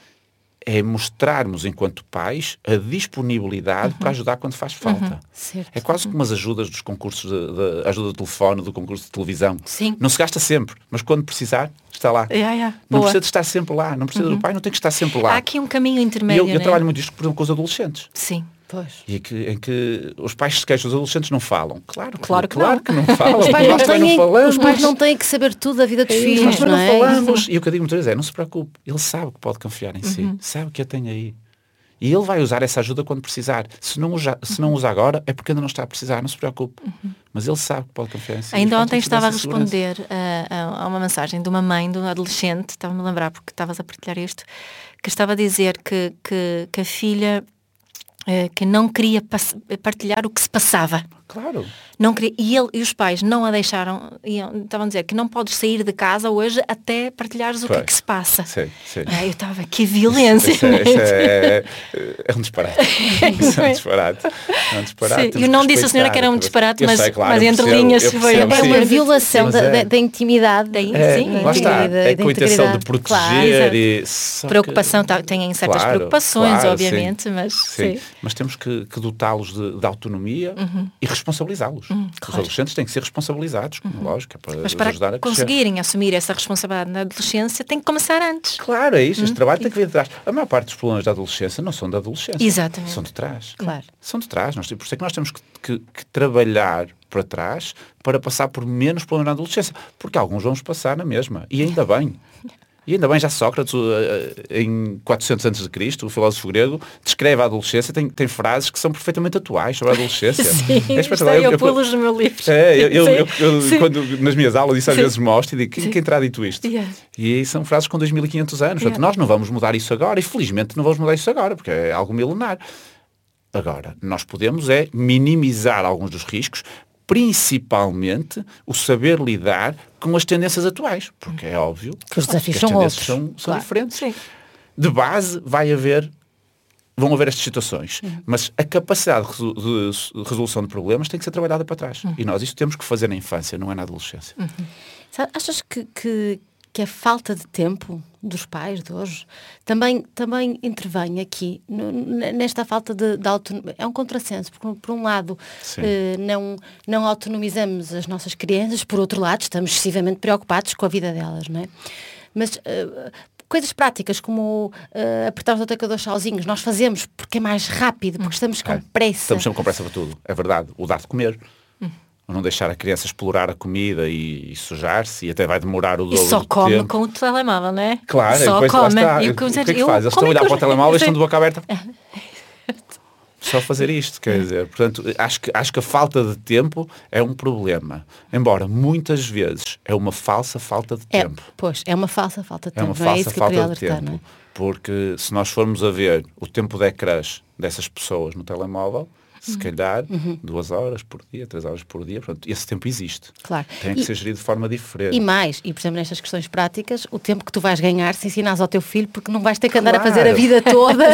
é mostrarmos, enquanto pais, a disponibilidade Uhum. para ajudar quando faz falta. Certo. É quase como as ajudas dos concursos de, de ajuda de telefone, do concurso de televisão. Sim. Não se gasta sempre, mas quando precisar, está lá. Yeah, yeah. Não Boa. precisa de estar sempre lá, não precisa do pai, não tem que estar sempre lá. Há aqui um caminho intermédio, eu, eu né? trabalho muito isto, por exemplo, com os adolescentes. Sim. Pois. E que, em que os pais se queixam, os adolescentes não falam. Claro, Claro que claro não. que não falam. [LAUGHS] Os pais, não têm, os pais não têm que saber tudo da vida dos filhos, Nós não não é? falamos. E o que eu digo muitas vezes é, não se preocupe. Ele sabe que pode confiar em si. Sabe que a tem aí. E ele vai usar essa ajuda quando precisar. Se não, usa, se não usa agora, é porque ainda não está a precisar. Não se preocupe. Mas ele sabe que pode confiar em si. Ainda ontem estava a responder a, a- uma mensagem de uma mãe, de um adolescente, estava-me a lembrar porque estavas a partilhar isto, que estava a dizer que, que, que a filha que não queria partilhar o que se passava. Claro. Não queria, e, ele, e os pais não a deixaram, iam- estavam a dizer que não podes sair de casa hoje até partilhares o que é que se passa. Sim, sim. Ah, eu estava, que violência. Isso é, isso [LAUGHS] é, é um disparate. Isso é um disparate. É um disparate. Sim, eu não disse à senhora que era um disparate, mas- sei, claro, mas entre percebo, linhas foi- É uma sim. violação da, é. da- da intimidade. Daí, É, sim. lá está. da- é da com a intenção de proteger Claro, e... que- Preocupação, tá, têm certas Claro, preocupações, claro, obviamente, sim. mas Sim, sim. mas temos que, que dotá-los de, de autonomia e responsabilizá-los. Os Uhum. claro. Uhum. adolescentes têm que ser responsabilizados, como lógico, é para Mas os para ajudar a crescer. conseguirem assumir essa responsabilidade na adolescência, tem que começar antes. Claro, é Hum, isso. Este trabalho tem que vir de trás. A maior parte dos problemas da adolescência não são da adolescência. Exatamente. São de trás. Claro. São de trás. Nós, por isso é que nós temos que, que- que trabalhar para trás para passar por menos problemas na adolescência. Porque alguns vamos passar na mesma. E ainda bem. E ainda bem, já Sócrates, uh, em 400 a.C., o filósofo grego, descreve a adolescência, tem, tem frases que são perfeitamente atuais sobre a adolescência. [LAUGHS] Sim, é espetacular. eu Eu- eu- no meu livro. é, eu, eu- eu- quando, nas minhas aulas isso às Sim. vezes mostro e digo, quem, quem terá dito isto? Yeah. E são frases com 2500 anos. Portanto, Yeah. nós não vamos mudar isso agora e felizmente não vamos mudar isso agora, porque é algo milenar. Agora, nós podemos é minimizar alguns dos riscos, principalmente o saber lidar com as tendências atuais, porque é óbvio Que os desafios as são tendências outros. são, são Claro. diferentes. Sim. De base vai haver vão haver estas situações, mas a capacidade de resolu- de resolução de problemas tem que ser trabalhada para trás. E nós isso temos que fazer na infância, não é na adolescência. Sabe, Achas que, que, que a falta de tempo dos pais de hoje também, também intervém aqui no- nesta falta de, de autonomia? É um contrassenso, porque por um lado eh, não, não autonomizamos as nossas crianças, por outro lado estamos excessivamente preocupados com a vida delas, não é? Mas eh, coisas práticas como eh, apertar os atacadores sozinhos, nós fazemos porque é mais rápido, porque estamos com É. pressa. Estamos sempre com pressa para tudo. É verdade. O dar de comer. O não deixar a criança explorar a comida e, e sujar-se e até vai demorar o E dobro só do come tempo. com o telemóvel, não é? Claro, e só come. E o que é que eu- faz? Eles estão a é olhar que para o telemóvel e estão de boca aberta. só fazer isto, quer dizer, portanto, acho que, acho que a falta de tempo é um problema. Embora muitas vezes é uma falsa falta de É, tempo. pois, é uma falsa falta de É tempo. uma é falsa que eu queria falta de tempo. não é? Porque se nós formos a ver o tempo de ecrãs dessas pessoas no telemóvel. Se calhar duas horas por dia, três horas por dia, portanto, esse tempo existe. Claro. Tem que E- ser gerido de forma diferente. E mais, e por exemplo nestas questões práticas, o tempo que tu vais ganhar se ensinares ao teu filho, porque não vais ter que andar a fazer a Claro. vida [LAUGHS] toda.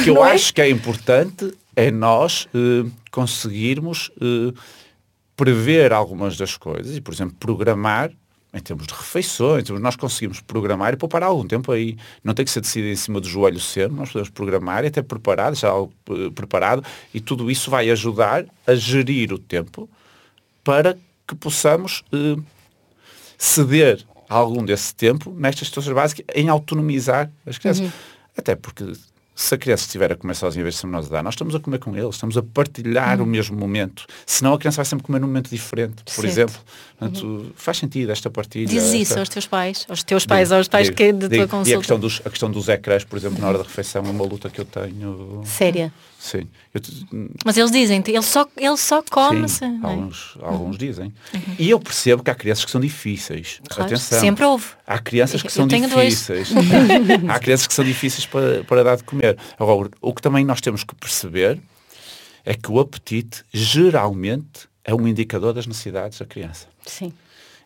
O que eu é? acho que é importante é nós eh, conseguirmos eh, prever algumas das coisas e, por exemplo, programar em termos de refeições, termos- nós conseguimos programar e poupar algum tempo aí. Não tem que ser decidido em cima do joelho sempre, nós podemos programar e até preparar, deixar algo eh, preparado e tudo isso vai ajudar a gerir o tempo para que possamos eh, ceder algum desse tempo nestas situações básicas em autonomizar as crianças. Até porque se a criança estiver a comer sozinha em vez de sermos nós a dar, nós estamos a comer com eles, estamos a partilhar o mesmo momento. Senão a criança vai sempre comer num momento diferente, por Certo. exemplo. Portanto, faz sentido esta partilha. Dizes isso esta- aos teus pais, aos teus pais, Digo, aos pais digo, que de digo. tua E a consulta. questão, dos, a questão dos ecrãs, por exemplo, na hora da refeição é uma luta que eu tenho. Séria. Sim. Eu Mas eles dizem, ele só, ele só come. Sim, é? alguns, alguns dizem. E eu percebo que há crianças que são difíceis. Claro, Atenção. sempre houve. Há crianças que Eu são difíceis. [LAUGHS] há crianças que são difíceis para, para dar de comer. Agora, o que também nós temos que perceber é que o apetite geralmente é um indicador das necessidades da criança. Sim.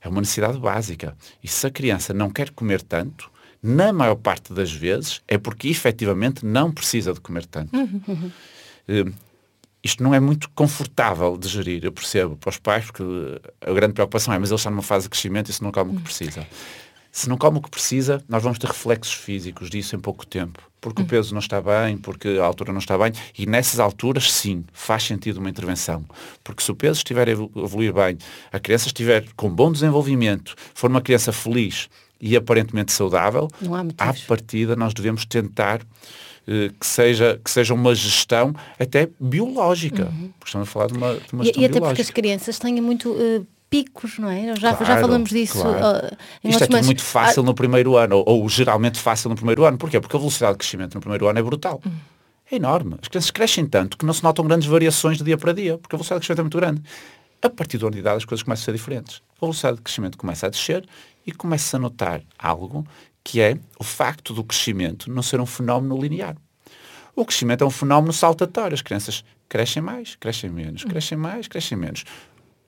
É uma necessidade básica. E se a criança não quer comer tanto, na maior parte das vezes é porque efetivamente não precisa de comer tanto. Eh, isto não é muito confortável de gerir, eu percebo, para os pais, porque a grande preocupação é, mas ele está numa fase de crescimento e se não come o que precisa. Se não come o que precisa, nós vamos ter reflexos físicos disso em pouco tempo. Porque o peso não está bem, porque a altura não está bem. E nessas alturas, sim, faz sentido uma intervenção. Porque se o peso estiver a evolu- evoluir bem, a criança estiver com bom desenvolvimento, for uma criança feliz e aparentemente saudável, à partida nós devemos tentar eh, que, seja, que seja uma gestão até biológica. Porque estamos a falar de uma, de uma Uhum. E, gestão e até porque as biológica. crianças têm muito eh, picos, não é? Já, já Claro, falamos disso. claro. em Isto é tudo muito fácil Ah, no primeiro ano, ou, ou geralmente fácil no primeiro ano. Porquê? Porque a velocidade de crescimento no primeiro ano é brutal. Hum. É enorme. As crianças crescem tanto que não se notam grandes variações de dia para dia, porque a velocidade de crescimento é muito grande. A partir de idade as coisas começam a ser diferentes. A velocidade de crescimento começa a descer e começa a notar algo que é o facto do crescimento não ser um fenómeno linear. O crescimento é um fenómeno saltatório. As crianças crescem mais, crescem menos, crescem mais, crescem menos.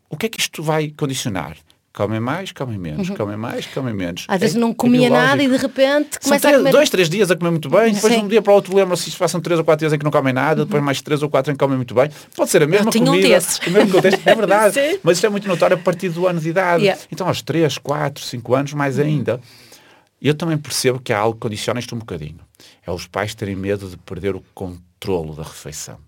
O que é que isto vai condicionar? Comem mais, comem menos, comem mais, comem menos. Uhum. Às vezes É- não é comia nada e de repente começa três- a comer. dois, três dias a comer muito bem, depois Sim. de um dia para o outro lembra-se se passam três ou quatro dias em que não comem nada, depois mais três ou quatro em que comem muito bem. Pode ser a mesma tinha um comida, desses. o mesmo contexto, é verdade. [LAUGHS] Mas isto é muito notório a partir do ano de idade. Yeah. Então aos três, quatro, cinco anos, mais ainda. Eu também percebo que há algo que condiciona isto um bocadinho. É os pais terem medo de perder o controlo da refeição.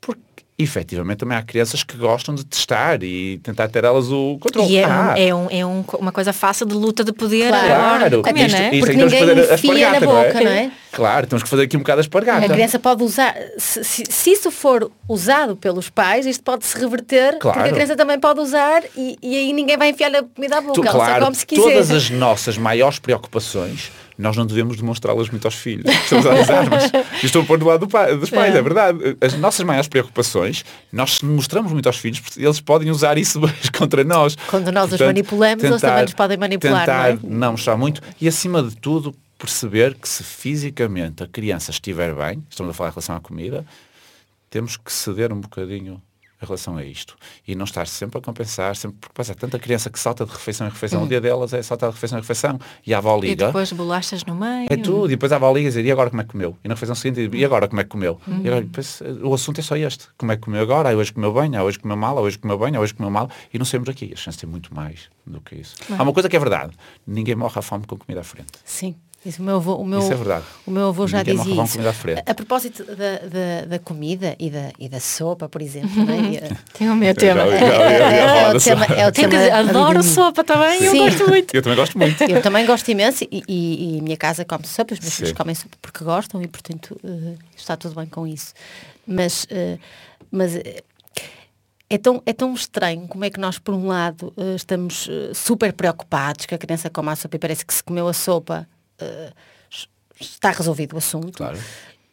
Porque, efetivamente, também há crianças que gostam de testar e tentar ter elas o controle. E é, um- Ah, é, um, é um- uma coisa fácil de luta de poder Claro. agora Claro, comer, isto, não é? isto Porque é que temos que ninguém fazer enfia na boca, não é? Claro, temos que fazer aqui um bocado a espargata. A criança pode usar, se, se- se isso for usado pelos pais, isto pode se reverter, Claro. porque a criança também pode usar e, e aí ninguém vai enfiar a comida à boca, Tu- ela só claro, come se quiser. todas as nossas maiores preocupações, nós não devemos demonstrá-las muito aos filhos. Estamos a usar armas. E estou a pôr do lado do pai- dos pais, é. É. verdade. As nossas maiores preocupações, nós se mostramos muito aos filhos, eles podem usar isso [LAUGHS] contra nós. Quando nós os manipulamos, eles também nos podem manipular, Tentar não é? não mostrar muito e, acima de tudo, perceber que se fisicamente a criança estiver bem, estamos a falar em relação à comida, temos que ceder um bocadinho em relação a isto. E não estar sempre a compensar, sempre, porque pois, há tanta criança que salta de refeição em refeição. O dia delas é saltar de refeição em refeição. E a avó E liga. depois bolachas no meio. É tudo. E depois a avó liga e diz, e agora como é que comeu? E na refeição seguinte, e agora como é que comeu? Uhum. E agora, depois, o assunto é só este. Como é que comeu agora? Ah, hoje comeu bem, ah, hoje comeu mal, ah, hoje comeu bem, ah, hoje comeu mal. E não saímos daqui. As chances têm muito mais do que isso. Há uma coisa que é verdade. Ninguém morre à fome com comida à frente. Sim. Isso, o meu avô, o meu, Isso é verdade. O meu avô já dizia isso. A, a propósito da, da, da comida e da, e da sopa, por exemplo, é? Eh, [LAUGHS] Tem o meu tema. é, falar o da tema, é o Tem tema adoro sopa também, eu Sim. gosto muito. Eu também gosto muito. Eu também gosto imenso e, e, e a minha casa come sopa, os meus filhos comem sopa porque gostam e, portanto, eh, está tudo bem com isso. Mas, eh, mas eh, é, tão, é tão estranho como é que nós, por um lado, estamos super preocupados que a criança coma a sopa e parece que se comeu a sopa eh, está resolvido o assunto. Claro.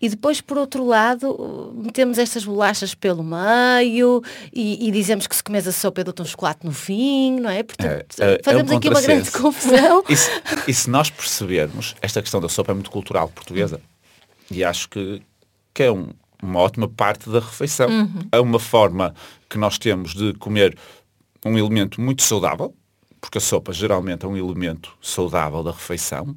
e depois, por outro lado, metemos estas bolachas pelo meio e, e dizemos que se comes a sopa eu dou-te um chocolate no fim, não é? Portanto, É, é- é um fazemos aqui uma grande confusão. E se, e se nós percebermos, esta questão da sopa é muito cultural portuguesa e acho que, que é um- uma ótima parte da refeição. É uma forma que nós temos de comer um elemento muito saudável, porque a sopa geralmente é um elemento saudável da refeição,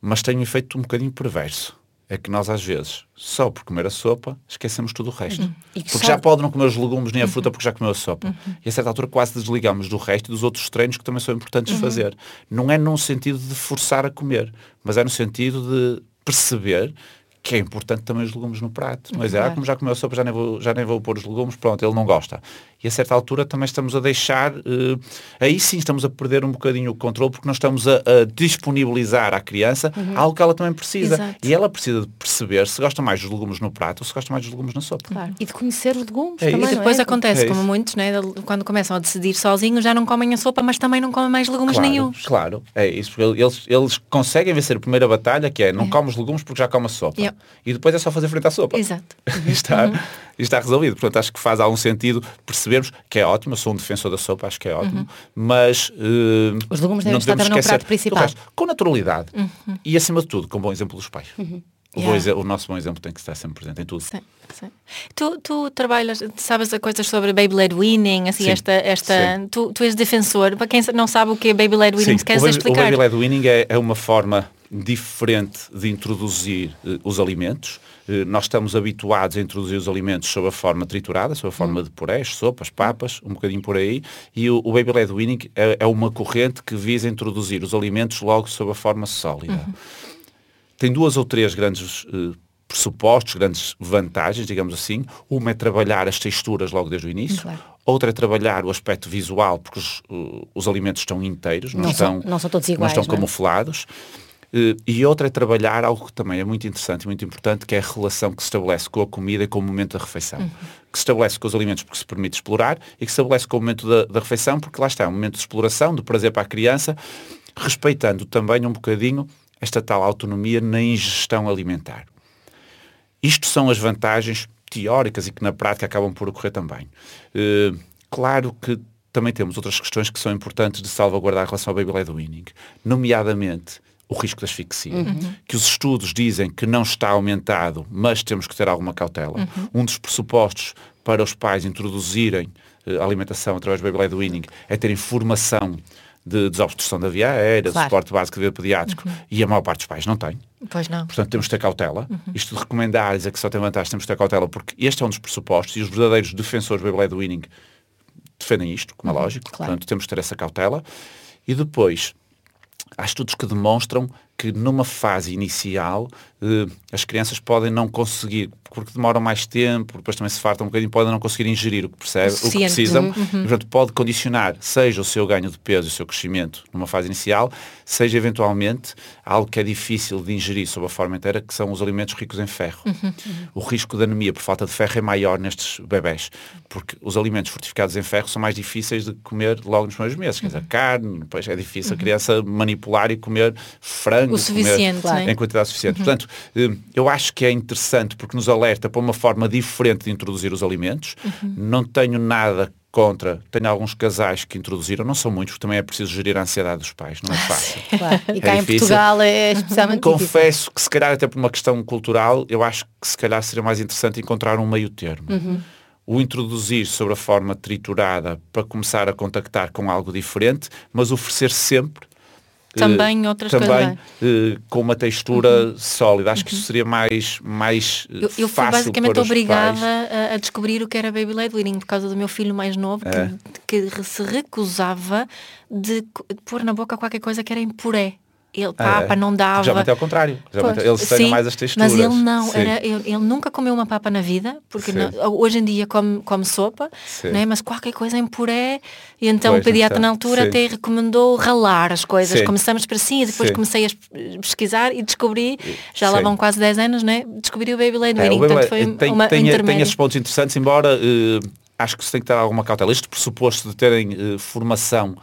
mas tem um efeito um bocadinho perverso. É que nós às vezes, só por comer a sopa, esquecemos tudo o resto. Que Porque só- já pode não comer os legumes nem a fruta porque já comeu a sopa. E a certa altura quase desligamos do resto e dos outros treinos que também são importantes fazer. Não é num sentido de forçar a comer, mas é no sentido de perceber que é importante também os legumes no prato. Não é dizer, ah, como já comeu a sopa, já nem, vou, já nem vou pôr os legumes, pronto, ele não gosta. E a certa altura também estamos a deixar, eh, aí sim estamos a perder um bocadinho o controle, porque nós estamos a, a disponibilizar à criança algo que ela também precisa. Exato. E ela precisa de perceber se gosta mais dos legumes no prato ou se gosta mais dos legumes na sopa. Claro. E de conhecer os legumes É também. E depois não é? acontece, É como muitos, né, quando começam a decidir sozinhos, já não comem a sopa, mas também não comem mais legumes Claro, nenhuns. claro, é isso. porque Eles, eles conseguem vencer a primeira batalha, que é não come os legumes porque já come a sopa. Yeah. E depois é só fazer frente à sopa. Exato. [LAUGHS] E está, e está resolvido. Portanto, acho que faz algum sentido percebermos que é ótimo, sou um defensor da sopa, acho que é ótimo, mas eh, Os legumes devem não estar também no prato principal. resto. Com naturalidade. E acima de tudo, com bom exemplo dos pais. O, bom Yeah. exe- o nosso bom exemplo tem que estar sempre presente em tudo. Sim, sim. Tu, tu trabalhas, sabes coisas sobre baby-led winning, assim, Sim, esta, esta, tu, tu és defensor, para quem não sabe o que é baby-led winning, se queres o o explicar? baby led winning é, é uma forma diferente de introduzir eh, os alimentos. Eh, nós estamos habituados a introduzir os alimentos sob a forma triturada, sob a forma de purés, sopas, papas, um bocadinho por aí. E o, o baby led winning é, é uma corrente que visa introduzir os alimentos logo sob a forma sólida. Tem duas ou três grandes eh, pressupostos, grandes vantagens, digamos assim. Uma é trabalhar as texturas logo desde o início. Claro. Outra é trabalhar o aspecto visual, porque os, uh, os alimentos estão inteiros, não, Não são- estão, não são todos iguais, não estão não é? camuflados. Eh, E outra é trabalhar algo que também é muito interessante e muito importante, que é a relação que se estabelece com a comida e com o momento da refeição. Uhum. Que se estabelece com os alimentos porque se permite explorar e que se estabelece com o momento da, da refeição porque lá está, é um momento de exploração, de prazer para a criança, respeitando também um bocadinho esta tal autonomia na ingestão alimentar. Isto são as vantagens teóricas e que na prática acabam por ocorrer também. Eh, claro que também temos outras questões que são importantes de salvaguardar em relação ao baby led weaning, nomeadamente o risco de asfixia, que os estudos dizem que não está aumentado, mas temos que ter alguma cautela. Um dos pressupostos para os pais introduzirem eh, alimentação através do baby led weaning é terem formação de desobstrução da via aérea, Claro. de suporte básico de pediátrico, e a maior parte dos pais não tem. Pois não. Portanto, temos de ter cautela. Isto de recomendar dizer que só tem vantagem, temos de ter cautela, porque este é um dos pressupostos e os verdadeiros defensores do baby led winning defendem isto, como é lógico. claro. Portanto, temos de ter essa cautela. E depois, há estudos que demonstram que numa fase inicial eh, as crianças podem não conseguir, porque demoram mais tempo, depois também se fartam um bocadinho, podem não conseguir ingerir o que, percebe, o que precisam. E, portanto, pode condicionar, seja o seu ganho de peso e o seu crescimento numa fase inicial, seja eventualmente algo que é difícil de ingerir sob a forma inteira, que são os alimentos ricos em ferro. O risco de anemia por falta de ferro é maior nestes bebés, porque os alimentos fortificados em ferro são mais difíceis de comer logo nos primeiros meses. Quer dizer, carne, depois é difícil a criança manipular e comer frango, O suficiente, comer é? em quantidade suficiente. Portanto, eh, eu acho que é interessante porque nos alerta para uma forma diferente de introduzir os alimentos. Não tenho nada contra, tenho alguns casais que introduziram, não são muitos, porque também é preciso gerir a ansiedade dos pais, não é fácil. [LAUGHS] Claro. E cá em difícil. Portugal é especialmente difícil. Confesso que se calhar até por uma questão cultural, eu acho que se calhar seria mais interessante encontrar um meio termo. O introduzir sobre a forma triturada para começar a contactar com algo diferente, mas oferecer sempre Também outras também, coisas. eh, com uma textura sólida. Acho que isso seria mais, mais eh, Eu, eu fui basicamente obrigada a, a descobrir o que era baby led weaning por causa do meu filho mais novo É. que, que se recusava de pôr na boca qualquer coisa que era em puré. Ele, papa, não dava. Geralmente é ao contrário. Ele sim, mais as texturas. Mas ele não, era, ele, ele nunca comeu uma papa na vida, porque não- hoje em dia come, come sopa, né? mas qualquer coisa em puré, e então Pois, o pediatra então, na altura sim. até recomendou ralar as coisas. Sim. Começamos para si e depois Sim. comecei a es- pesquisar e descobri, já lá vão quase 10 anos, né? descobri o Baby Led É, Weaning, o Led- foi tem, uma tem, tem intermédia. esses pontos interessantes, embora eh, acho que se tem que ter alguma cautela. Este pressuposto de terem eh, formação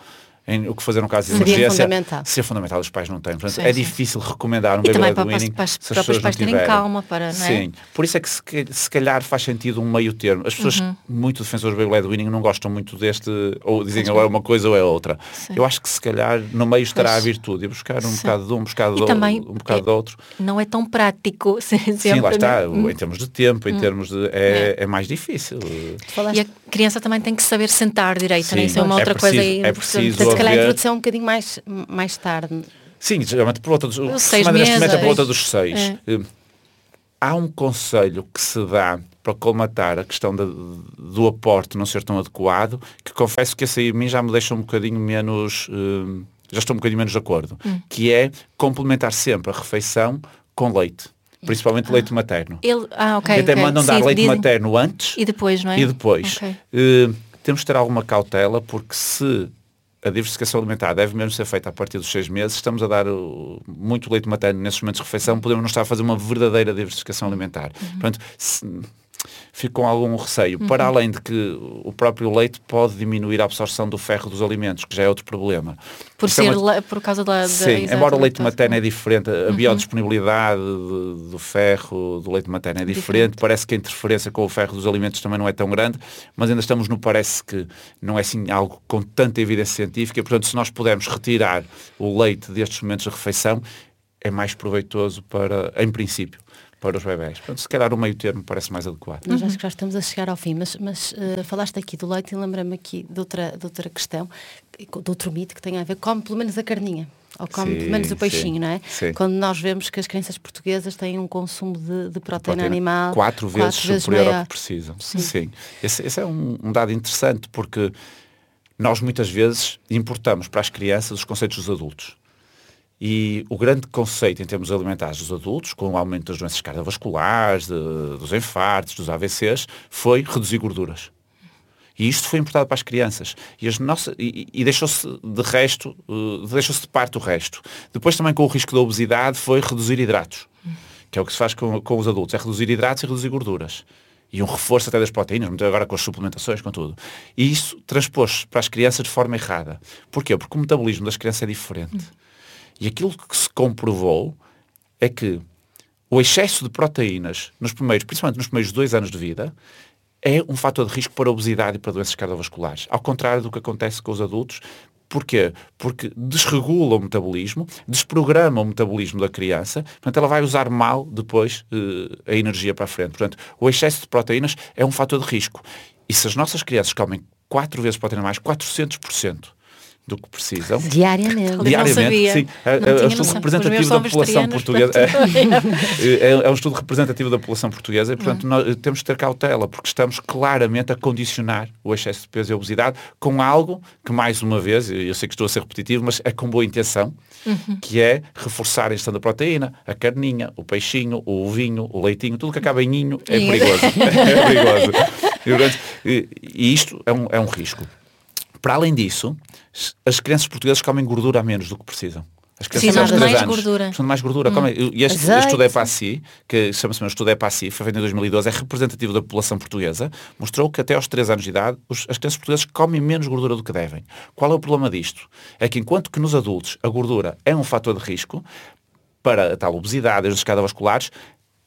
em o que fazer no caso de Seria emergência, fundamental. ser fundamental, os pais não têm. Portanto, Sim, é sim. difícil recomendar um E baby também led para, para, para, os se as pessoas não pais terem tiverem. calma para, não é? Sim, por isso é que se, ca- se calhar faz sentido um meio termo. As pessoas, Uhum. muito defensores do baby led winning, não gostam muito deste, ou dizem ou é uma coisa ou é outra. Sim. Eu acho que se calhar no meio estará Pois. a virtude, e buscar um bocado de um, um bocado do, também um bocado é- do outro. Não é tão prático. [LAUGHS] Sim, lá está, o- em termos de tempo, em termos de. É, é mais difícil. E a criança também tem que saber sentar direito, né? Isso é uma é outra coisa aí é preciso se calhar a introdução é um bocadinho mais, mais tarde. Sim, geralmente por volta dos. É por volta dos seis. É. Eh, Há um conselho que se dá para colmatar a questão da- do aporte não ser tão adequado, que confesso que esse aí a mim já me deixa um bocadinho menos. eh, já estou um bocadinho menos de acordo. Hum. Que é complementar sempre a refeição com leite. Principalmente leite materno. Ele, ah, ok. E até ok. mandam dar Sim, leite dizem- materno antes E depois, não é? e depois. Ok. eh, temos de ter alguma cautela porque se a diversificação alimentar deve mesmo ser feita a partir dos seis meses, estamos a dar uh, muito leite materno nesses momentos de refeição, podemos não estar a fazer uma verdadeira diversificação alimentar. Uhum. Portanto, se, fico com algum receio. Uhum. Para além de que o próprio leite pode diminuir a absorção do ferro dos alimentos, que já é outro problema. Por, Isso é ser uma- le- por causa da... da Sim, embora o leite materno é diferente, a Uhum. biodisponibilidade de- do ferro do leite materno é diferente. Diferente. parece que a interferência com o ferro dos alimentos também não é tão grande, mas ainda estamos no parece que não é assim algo com tanta evidência científica, portanto se nós pudermos retirar o leite destes momentos de refeição, é mais proveitoso para, em princípio, para os bebés. Portanto, se calhar o meio termo parece mais adequado. Nós acho que já estamos a chegar ao fim, mas, mas eh, falaste aqui do leite e lembrei-me aqui de outra, de outra questão, de outro mito que tem a ver, come pelo menos a carninha. Ou come Sim, pelo menos o peixinho, sim, não é? sim. Quando nós vemos que as crianças portuguesas têm um consumo de, de proteína, Proteína animal quatro vezes superior ao que precisam. Sim. Esse, esse é um, um dado interessante porque nós muitas vezes importamos para as crianças os conceitos dos adultos. E o grande conceito em termos alimentares dos adultos, com o aumento das doenças cardiovasculares, de- dos infartos, dos AVCs, foi reduzir gorduras. E isto foi importado para as crianças. E, e, e deixou-se de resto, eh, deixou-se de parte o resto. Depois também com o risco da obesidade foi reduzir hidratos. Que é o que se faz com, com os adultos. É reduzir hidratos e reduzir gorduras. E um reforço até das proteínas, agora com as suplementações, com tudo. E isso transpôs para as crianças de forma errada. Porquê? Porque o metabolismo das crianças é diferente. E aquilo que se comprovou é que o excesso de proteínas, nos primeiros, principalmente nos primeiros dois anos de vida, é um fator de risco para obesidade e para doenças cardiovasculares. Ao contrário do que acontece com os adultos. Porquê? Porque desregula o metabolismo, desprograma o metabolismo da criança, portanto ela vai usar mal depois eh, a energia para a frente. Portanto, o excesso de proteínas é um fator de risco. E se as nossas crianças comem quatro vezes proteína mais, 400% do que precisam, Diariamente. Não diariamente, sabia. sim. É, é um estudo representativo da população portuguesa. [LAUGHS] portanto, É, é um estudo representativo da população portuguesa e, portanto, nós temos de ter cautela, porque estamos claramente a condicionar o excesso de peso e a obesidade com algo que, mais uma vez, eu sei que estou a ser repetitivo, mas é com boa intenção, que é reforçar a ingestão da proteína, a carninha, o peixinho, o ovinho, o leitinho, tudo que acaba em inho é Inho. perigoso. [LAUGHS] [LAUGHS] é perigoso. E, e- e isto é um, é um risco. Para além disso, as crianças portuguesas comem gordura a menos do que precisam. As crianças três mais anos gordura. Precisam de mais gordura. Comem- E este, este estudo é PASI, que chama-se mesmo estudo é PASI, foi feito em 2012, é representativo da população portuguesa, mostrou que até aos 3 anos de idade os- as crianças portuguesas comem menos gordura do que devem. Qual é o problema disto? É que enquanto que nos adultos a gordura é um fator de risco para a tal obesidade, as cardiovasculares,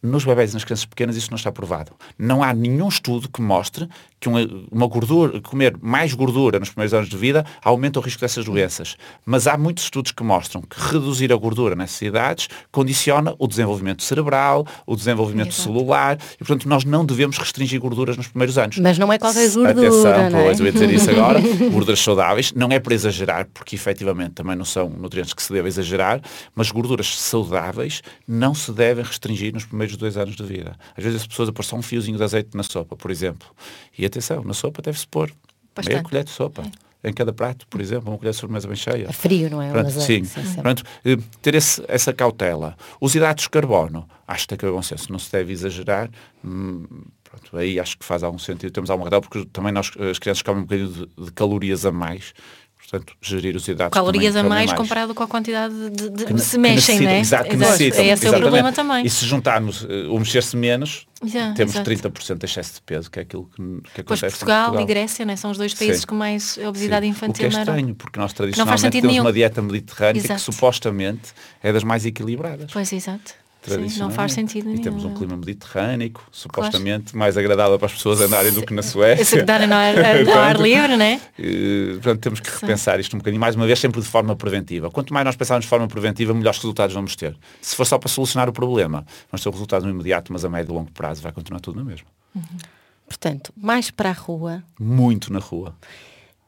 nos bebés e nas crianças pequenas isso não está provado. Não há nenhum estudo que mostre que uma, uma gordura, comer mais gordura nos primeiros anos de vida aumenta o risco dessas doenças. Mas há muitos estudos que mostram que reduzir a gordura nessas idades condiciona o desenvolvimento cerebral, o desenvolvimento Exato. celular e, portanto, nós não devemos restringir gorduras nos primeiros anos. Mas não é qualquer gordura, Atenção, não é? pois, eu ia dizer isso agora. [LAUGHS] Gorduras saudáveis, não é para exagerar, porque efetivamente também não são nutrientes que se deve exagerar, mas gorduras saudáveis não se devem restringir nos primeiros dois anos de vida. Às vezes as pessoas a pôr só um fiozinho de azeite na sopa, por exemplo. E atenção, na sopa deve-se pôr meia Bastante. colher de sopa. Em cada prato, por exemplo, uma colher de sobremesa bem cheia. É frio, não é? Pronto, azeite, sim. sempre. Pronto, eh, ter esse- essa cautela. Os hidratos de carbono, acho que tem que haver bom senso, não se deve exagerar. Hum, pronto, aí acho que faz algum sentido. Temos alguma razão, porque também nós, as crianças comem um bocadinho de, de calorias a mais. Portanto, gerir os hidratos Calorias também, a mais, mais comparado com a quantidade de, de que se que mexem, necessitam, não é? Exato, que Exato. necessitam, Esse é o problema também. E se juntarmos eh, o mexer-se menos, Já, temos exato. 30% de excesso de peso, que é aquilo que, que Pois acontece Portugal, em Portugal. e Grécia não é? são os dois países Sim. com mais obesidade Sim. infantil O que é estranho, porque nós tradicionalmente temos nenhum. uma dieta mediterrânea Exato. que supostamente é das mais equilibradas. Pois, exato. Sim, não faz sentido E nenhum. temos um clima mediterrâneo, supostamente mais agradável para as pessoas andarem do que na [LAUGHS] Suécia. que dá no ar, no ar livre, não é? [LAUGHS] Eh, portanto, temos que repensar isto um bocadinho, mais uma vez, sempre de forma preventiva. Quanto mais nós pensarmos de forma preventiva, melhores resultados vamos ter. Se for só para solucionar o problema, vamos ter o resultado no imediato, mas a médio e longo prazo vai continuar tudo na mesma. Portanto, mais para a rua, Muito na rua.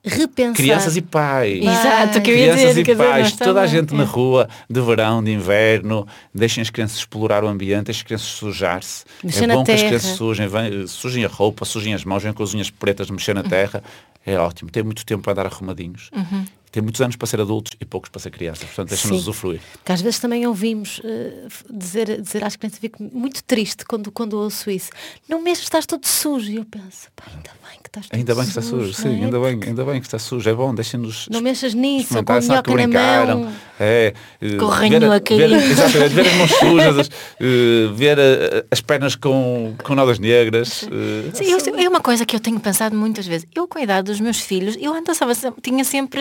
Repensar. Crianças e pais. Exato, que eu ia Crianças dizer. e dizer, pais, nós toda a gente na é. rua, de verão, de inverno, deixem as crianças explorar o ambiente, deixem as crianças sujar-se. Mexer é na bom que as crianças sujem, vem- sujem a roupa, sujem as mãos, vêm com as unhas pretas, mexer Uhum. na terra. É ótimo. Tem muito tempo para andar arrumadinhos. Tem muitos anos para ser adultos e poucos para ser crianças. Portanto, deixem-nos Sim. usufruir. Às vezes também ouvimos f- dizer, dizer às crianças, fico muito triste quando, quando ouço isso. Não mexas, estás todo sujo. E eu penso, pá, ainda bem que estás todo Ainda bem que está sujo, sim, não é? ainda bem, ainda bem que está sujo. É bom, deixem-nos Não mexas nisso, ou com a que minhoca na brincaram. mão. É, eh, Com o ranho a cair. ver, [LAUGHS] exatamente, ver as mãos sujas, as, eh, ver as pernas com, com nodas negras. Sim, eu- é uma coisa que eu tenho pensado muitas vezes. Eu, com a idade dos meus filhos, eu antes tinha sempre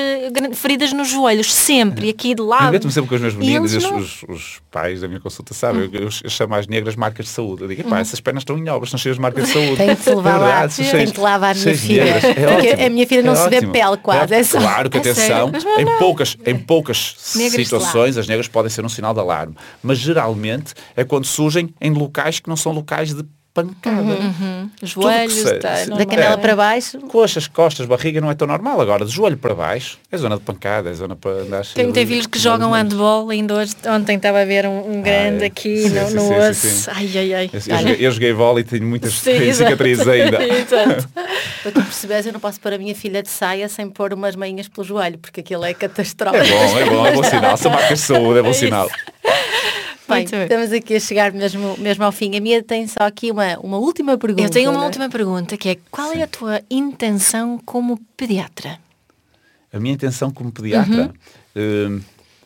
feridas nos joelhos, sempre, e aqui de Eu lado. meto-me sempre com os meus meninos os, não. os- os pais da minha consulta sabem, eu, eu chamo às negras marcas de saúde. Eu digo, pá, essas pernas estão em obras, estão cheias de marcas de saúde. Tenho que levar É lá, verdade, são tenho cheias- que lavar a minha filha. É Porque ótimo, a minha filha não é se vê pele quase, é só- Claro que É atenção, em poucas, em poucas Negras situações as negras podem ser um sinal de alarme, mas geralmente é quando surgem em locais que não são locais de pancada. Joelhos, Tudo que se- tá, Da canela é. para baixo. Coxas, costas, barriga não é tão normal. Agora, de joelho para baixo, é zona de pancada, é zona para andar Tenho, tenho filhos que jogam handball, ainda hoje, ontem estava a ver um, um grande é. aqui Sim, no, sim, no sim, osso. sim, sim. Ai, ai, ai. Eu, eu joguei, eu joguei vôlei e tenho muitas Sim, [LAUGHS] tenho exato. cicatrizes ainda. [LAUGHS] Exato. Para tu perceberes, eu não posso pôr a minha filha de saia sem pôr umas meinhas pelo joelho, porque aquilo é É catastrófico. bom, é bom, é bom sinal. São marcas de saúde, é bom É isso. sinal. Bem, Muito bem. estamos aqui a chegar mesmo, mesmo ao fim. A minha tem só aqui uma, uma última pergunta. Eu tenho uma não é? última pergunta que é qual é a tua intenção como pediatra? A minha intenção como pediatra, Uhum. hum,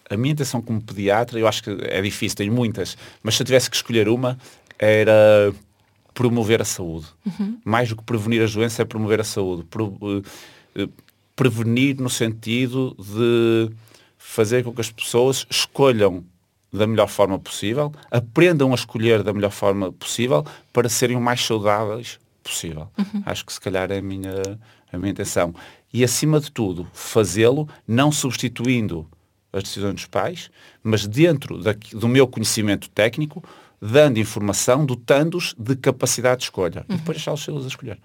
a minha intenção como pediatra, eu acho que é difícil, tenho muitas, mas se eu tivesse que escolher uma, era promover a saúde. Uhum. Mais do que prevenir as doenças é promover a saúde. Pro- eh, prevenir no sentido de fazer com que as pessoas escolham da melhor forma possível, aprendam a escolher da melhor forma possível para serem o mais saudáveis possível. Acho que se calhar é a minha, a minha intenção. E acima de tudo, fazê-lo não substituindo as decisões dos pais, mas dentro daqui- do meu conhecimento técnico, dando informação, dotando-os de capacidade de escolha. E depois deixá-los eles a escolher.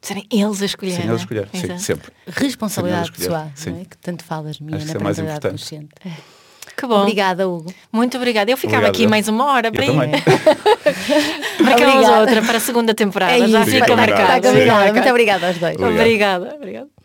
Serem eles a escolher. Não é? eles escolher. Sim, Exato. sempre. Responsabilidade pessoal, escolher. não é? que tanto falas minha Acho na é mais importante. consciente. [LAUGHS] Que bom. Obrigada, Hugo. Muito obrigada. Eu ficava Obrigado, aqui eu. mais uma hora para também. [LAUGHS] Marcamos outra para a segunda temporada. É Já fica marcado. Fica Muito obrigada aos dois. Obrigada. Obrigada.